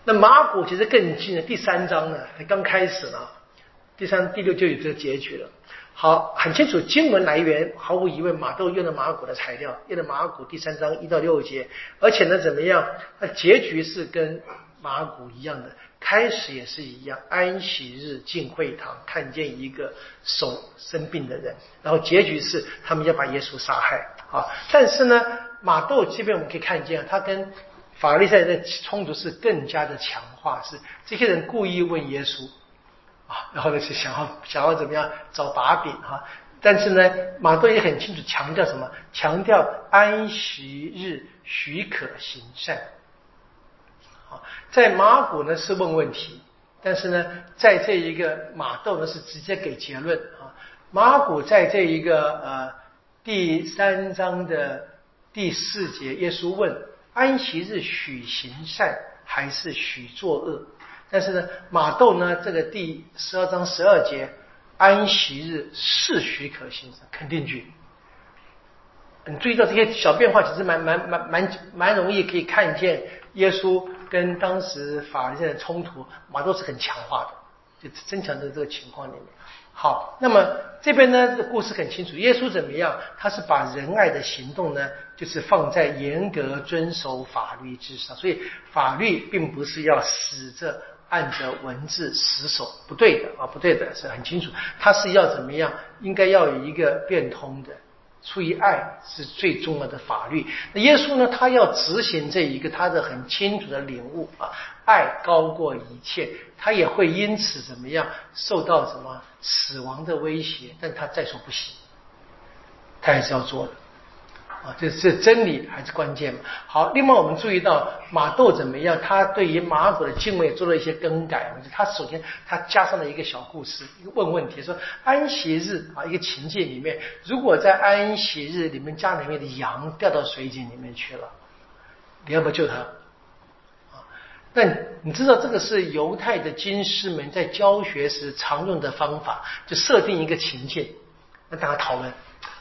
那马古其实更近的，第三章呢才刚开始呢，第三、第六就有这个结局了。好，很清楚，经文来源毫无疑问，马窦用的马古的材料，用的马古第三章一到六节，而且呢，怎么样？那结局是跟马古一样的，开始也是一样。安息日进会堂，看见一个手生病的人，然后结局是他们要把耶稣杀害。啊，但是呢，马窦这边我们可以看见，他跟法利赛的冲突是更加的强化，是这些人故意问耶稣。然后呢是想要想要怎么样找把柄哈？但是呢，马窦也很清楚强调什么？强调安息日许可行善。啊，在马古呢是问问题，但是呢，在这一个马窦呢是直接给结论啊。马古在这一个呃第三章的第四节，耶稣问：安息日许行善还是许作恶？但是呢，马窦呢，这个第十二章十二节，安息日是许可行善，肯定句。你注意到这些小变化，其实蛮蛮蛮蛮蛮容易可以看见耶稣跟当时法律的冲突，马窦是很强化的，就增强的这个情况里面。好，那么这边呢，故事很清楚，耶稣怎么样？他是把仁爱的行动呢，就是放在严格遵守法律之上，所以法律并不是要死着。按着文字死守，不对的啊，不对的，是很清楚。他是要怎么样？应该要有一个变通的，出于爱是最重要的法律。那耶稣呢？他要执行这一个，他的很清楚的领悟啊，爱高过一切。他也会因此怎么样受到什么死亡的威胁？但他在所不惜，他还是要做的这这真理还是关键嘛。好，另外我们注意到马窦怎么样，他对于马可的敬畏做了一些更改。他首先他加上了一个小故事，一个问问题，说安息日啊，一个情境里面，如果在安息日你们家里面的羊掉到水井里面去了，你要不要救它？啊，那你知道这个是犹太的经师们在教学时常用的方法，就设定一个情境，让大家讨论。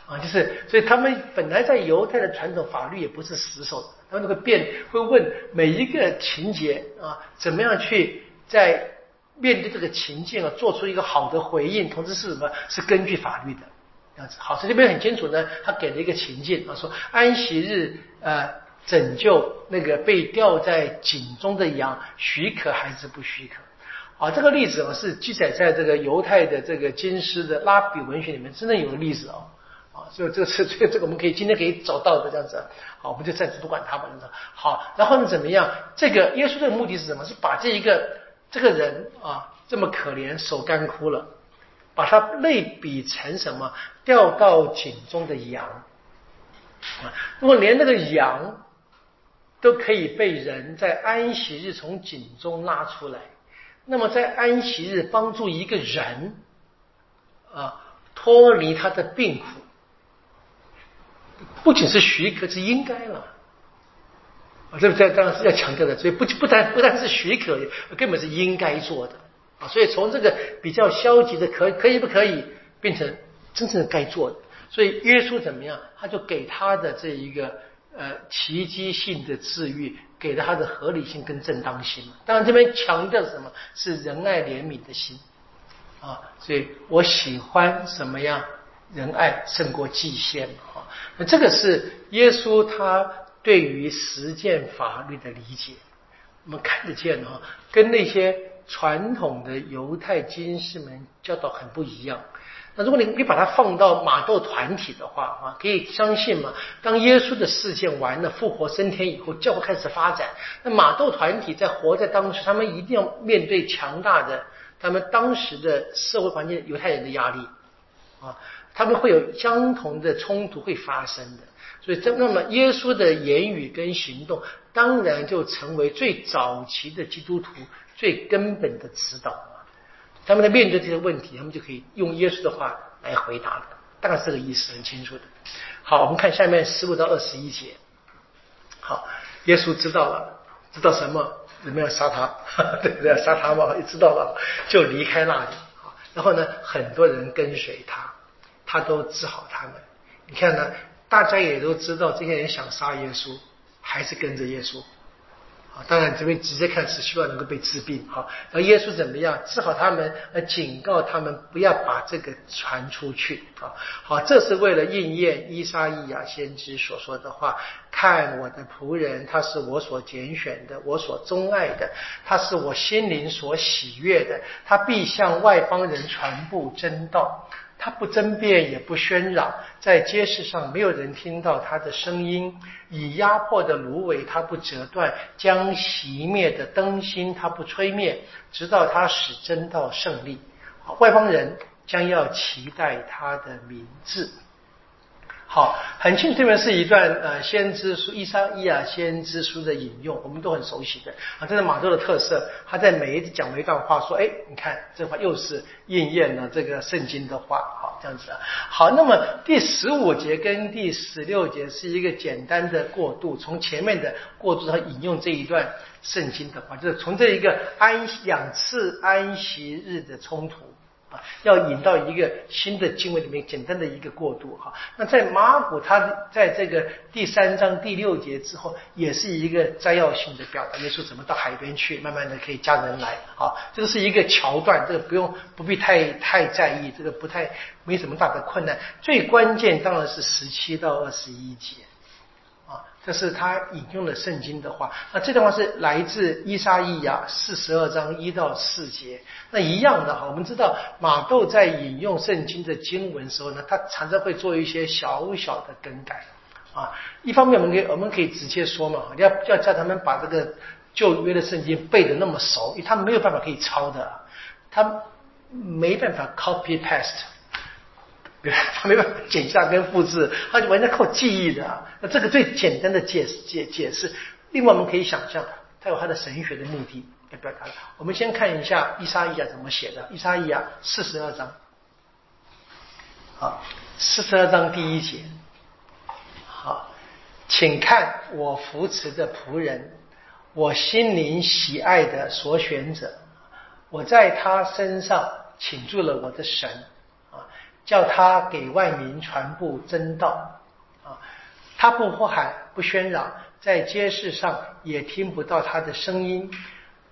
啊，就是，所以他们本来在犹太的传统法律也不是死守，他们会变，会问每一个情节啊，怎么样去在面对这个情境啊，做出一个好的回应，同时是什么？是根据法律的样子。好，所以这边很清楚呢，他给了一个情境啊，说安息日呃拯救那个被吊在井中的羊，许可还是不许可？啊，这个例子啊是记载在这个犹太的这个金师的拉比文学里面，真的有个例子啊。啊，所以这个是这个这个我们可以今天可以找到的这样子，好，我们就暂时不管他吧，好，然后呢怎么样？这个耶稣的目的是什么？是把这一个这个人啊这么可怜，手干枯了，把他类比成什么？掉到井中的羊啊！如果连那个羊都可以被人在安息日从井中拉出来，那么在安息日帮助一个人啊脱离他的病苦。不仅是许可，是应该了啊！这这当然是要强调的，所以不不单不单是许可，根本是应该做的啊！所以从这个比较消极的可可以不可以，变成真正的该做的。所以耶稣怎么样？他就给他的这一个呃奇迹性的治愈，给了他的合理性跟正当性。当然这边强调什么是仁爱怜悯的心啊！所以我喜欢什么样？仁爱胜过祭献啊！那这个是耶稣他对于实践法律的理解，我们看得见哈，跟那些传统的犹太经师们教导很不一样。那如果你你把它放到马窦团体的话啊，可以相信嘛？当耶稣的事件完了，复活升天以后，教会开始发展，那马窦团体在活在当时，他们一定要面对强大的他们当时的社会环境，犹太人的压力啊。他们会有相同的冲突会发生的，所以这那么耶稣的言语跟行动，当然就成为最早期的基督徒最根本的指导。他们在面对这些问题，他们就可以用耶稣的话来回答了，大概是这个意思，很清楚的。好，我们看下面十五到二十一节。好，耶稣知道了，知道什么？人们要杀他？对不对？杀他嘛，也知道了，就离开那里。然后呢，很多人跟随他。他都治好他们，你看呢？大家也都知道这些人想杀耶稣，还是跟着耶稣。啊，当然这边直接看是希望能够被治病。好，然后耶稣怎么样治好他们？呃，警告他们不要把这个传出去。啊，好，这是为了应验伊莎伊亚先知所说的话：看我的仆人，他是我所拣选的，我所钟爱的，他是我心灵所喜悦的，他必向外邦人传布真道。他不争辩，也不喧嚷，在街市上没有人听到他的声音。以压迫的芦苇，他不折断；将熄灭的灯芯，他不吹灭，直到他使真道胜利。外邦人将要期待他的名字。好，很清楚，这边是一段呃先知书，一三一啊先知书的引用，我们都很熟悉的啊。这是马周的特色，他在每一讲每一段话说，哎，你看这话又是应验了这个圣经的话，好这样子啊。好，那么第十五节跟第十六节是一个简单的过渡，从前面的过渡到引用这一段圣经的话，就是从这一个安两次安息日的冲突。要引到一个新的经文里面，简单的一个过渡哈。那在马古，他在这个第三章第六节之后，也是一个摘要性的表达。耶稣怎么到海边去，慢慢的可以加人来啊。这个是一个桥段，这个不用不必太太在意，这个不太没什么大的困难。最关键当然是十七到二十一节。这是他引用的圣经的话，那这段话是来自伊莎伊亚四十二章一到四节。那一样的哈，我们知道马窦在引用圣经的经文时候呢，他常常会做一些小小的更改啊。一方面，我们可以我们可以直接说嘛，要要叫他们把这个旧约的圣经背得那么熟，因为他没有办法可以抄的，他没办法 copy paste。他没办法剪下跟复制，他就完全靠记忆的啊。那这个最简单的解释解解释。另外，我们可以想象，他有他的神学的目的要表达。我们先看一下伊莎伊亚怎么写的，伊莎伊亚四十二章。好，四十二章第一节。好，请看我扶持的仆人，我心灵喜爱的所选者，我在他身上请住了我的神，叫他给外民传布真道啊，他不呼喊，不喧嚷，在街市上也听不到他的声音。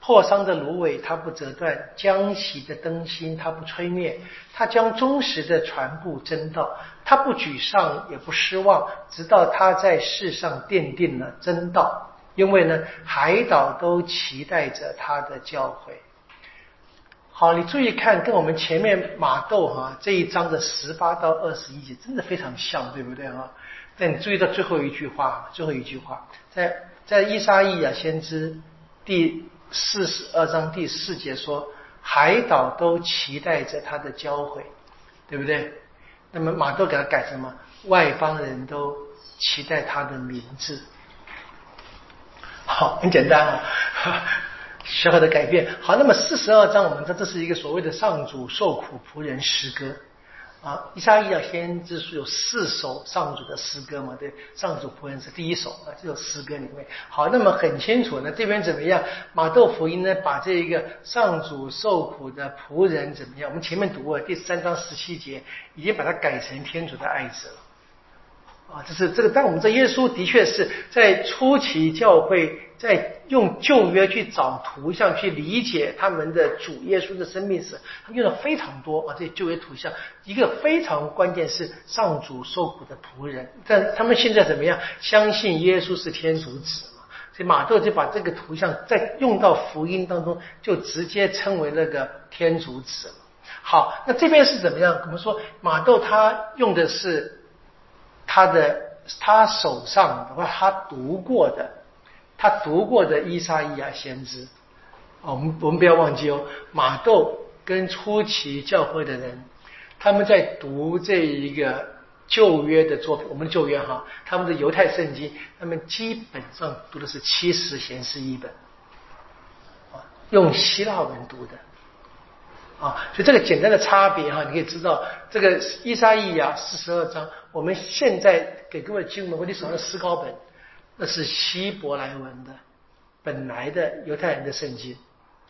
破伤的芦苇，它不折断；将熄的灯芯，它不吹灭。他将忠实的传布真道，他不沮丧，也不失望，直到他在世上奠定了真道。因为呢，海岛都期待着他的教诲。好，你注意看，跟我们前面马窦哈这一章的十八到二十一节，真的非常像，对不对啊？但你注意到最后一句话，最后一句话，在在伊莎伊亚先知第。四十二章第四节说，海岛都期待着他的教诲，对不对？那么马窦给他改什么？外邦人都期待他的名字。好，很简单啊，小小的改变。好，那么四十二章我们知道这是一个所谓的上主受苦仆人诗歌。啊，伊莎伊亚先知书有四首上主的诗歌嘛？对，上主仆人是第一首啊，这首诗歌里面。好，那么很清楚呢，这边怎么样？马窦福音呢，把这一个上主受苦的仆人怎么样？我们前面读过第三章十七节，已经把它改成天主的爱子了。啊，这是这个，但我们这耶稣的确是在初期教会，在用旧约去找图像去理解他们的主耶稣的生命史，他用了非常多啊，这旧约图像，一个非常关键是上主受苦的仆人，但他们现在怎么样？相信耶稣是天主子嘛？所以马窦就把这个图像再用到福音当中，就直接称为那个天主子。好，那这边是怎么样？我们说马窦他用的是。他的他手上的话，他读过的，他读过的伊莎伊亚先知啊，我们我们不要忘记哦，马窦跟初期教会的人，他们在读这一个旧约的作品，我们旧约哈，他们的犹太圣经，他们基本上读的是七十贤士一本，啊，用希腊文读的。啊，所以这个简单的差别哈，你可以知道，这个伊莎伊亚四十二章，我们现在给各位经文，我你手上的诗稿本，那是希伯来文的，本来的犹太人的圣经，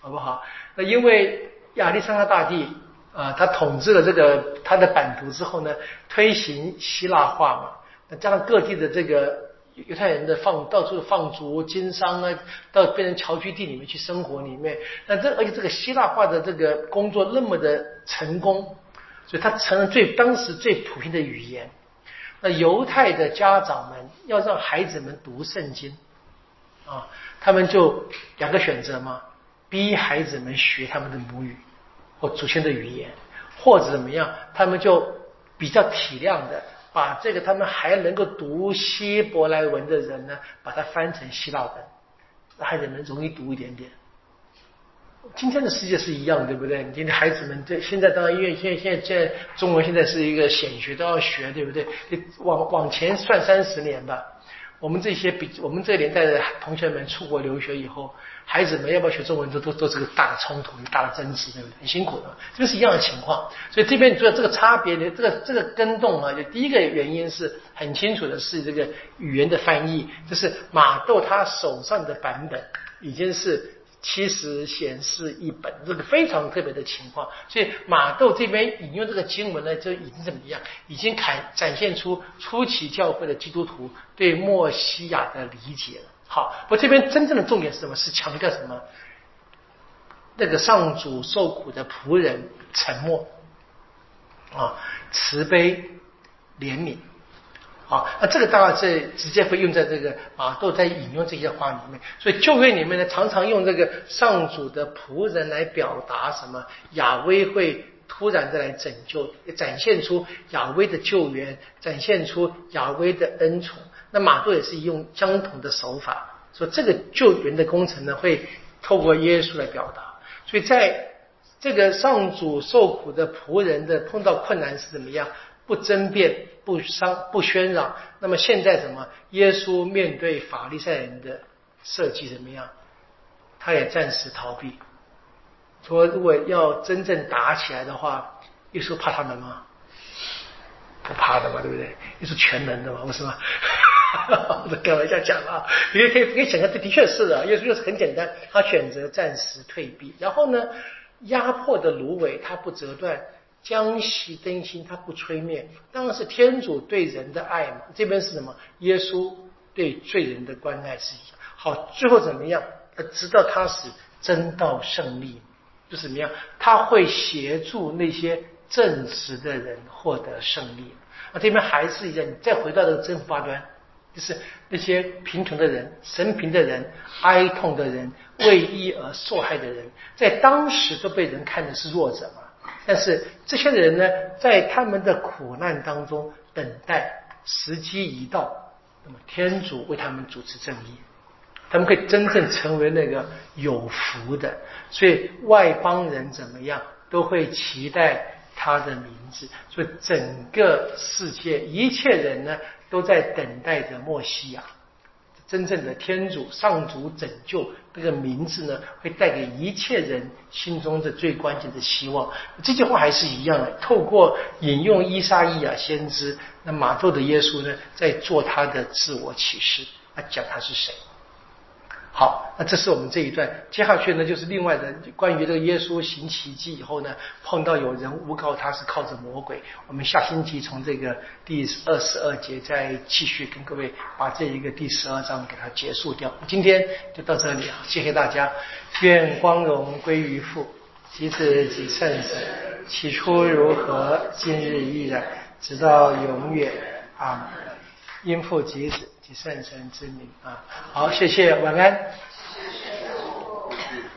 好不好？那因为亚历山大大帝啊，他统治了这个他的版图之后呢，推行希腊化嘛，那加上各地的这个。犹太人的放到处放逐经商啊，到变成侨居地里面去生活里面，那这而且这个希腊化的这个工作那么的成功，所以它成了最当时最普遍的语言。那犹太的家长们要让孩子们读圣经啊，他们就两个选择嘛，逼孩子们学他们的母语或祖先的语言，或者怎么样，他们就比较体谅的。把这个他们还能够读希伯来文的人呢，把它翻成希腊文，孩子们容易读一点点。今天的世界是一样，对不对？你今天孩子们这现在当然因为现在现在现在中文现在是一个显学都要学，对不对？往往前算三十年吧。我们这些比我们这年代的同学们出国留学以后，孩子们要不要学中文，都都都是个大的冲突，大的争执，对不对？很辛苦的，这个是一样的情况。所以这边你说这个差别的这个这个跟动啊，就第一个原因是很清楚的是这个语言的翻译，就是马窦他手上的版本已经是。其实显示一本这个非常特别的情况，所以马窦这边引用这个经文呢，就已经怎么样？已经展展现出初期教会的基督徒对墨西亚的理解了。好，我这边真正的重点是什么？是强调什么？那个上主受苦的仆人沉默啊，慈悲怜悯。好，那这个当然是直接会用在这个啊，都在引用这些话里面。所以旧约里面呢，常常用这个上主的仆人来表达什么？亚威会突然的来拯救，展现出亚威的救援，展现出亚威的恩宠。那马窦也是用相同的手法，说这个救援的工程呢，会透过耶稣来表达。所以在这个上主受苦的仆人的碰到困难是怎么样？不争辩、不伤、不喧嚷。那么现在怎么？耶稣面对法利赛人的设计怎么样？他也暂时逃避。说如果要真正打起来的话，耶稣怕他们吗？不怕的嘛，对不对？耶稣全能的嘛，不是吗？我开玩笑讲啊，你可以可以想象，这的确是的。耶稣就是很简单，他选择暂时退避。然后呢，压迫的芦苇他不折断，将熄灯芯它不吹灭。当然是天主对人的爱嘛。这边是什么？耶稣对罪人的关爱是一样。好，最后怎么样？直到他死，真道胜利，就怎么样？他会协助那些正直的人获得胜利。那这边还是一样，你再回到这个真福八端。就是那些贫穷的人、神贫的人、哀痛的人、为义而受害的人，在当时都被人看的是弱者嘛。但是这些人呢，在他们的苦难当中等待时机一到，那么天主为他们主持正义，他们可以真正成为那个有福的。所以外邦人怎么样都会期待他的名字。所以整个世界一切人呢？都在等待着莫西亚，真正的天主上主拯救这个名字呢，会带给一切人心中的最关键的希望。这句话还是一样的，透过引用伊莎伊亚先知，那马窦的耶稣呢，在做他的自我启示，他讲他是谁。好，那这是我们这一段。接下去呢，就是另外的关于这个耶稣行奇迹以后呢，碰到有人诬告他是靠着魔鬼。我们下星期从这个第二十二节再继续跟各位把这一个第十二章给它结束掉。今天就到这里啊，谢谢大家。愿光荣归于父，及子及圣子，起初如何，今日依然，直到永远啊！因父及子。及圣神之名啊，好，谢谢，晚安。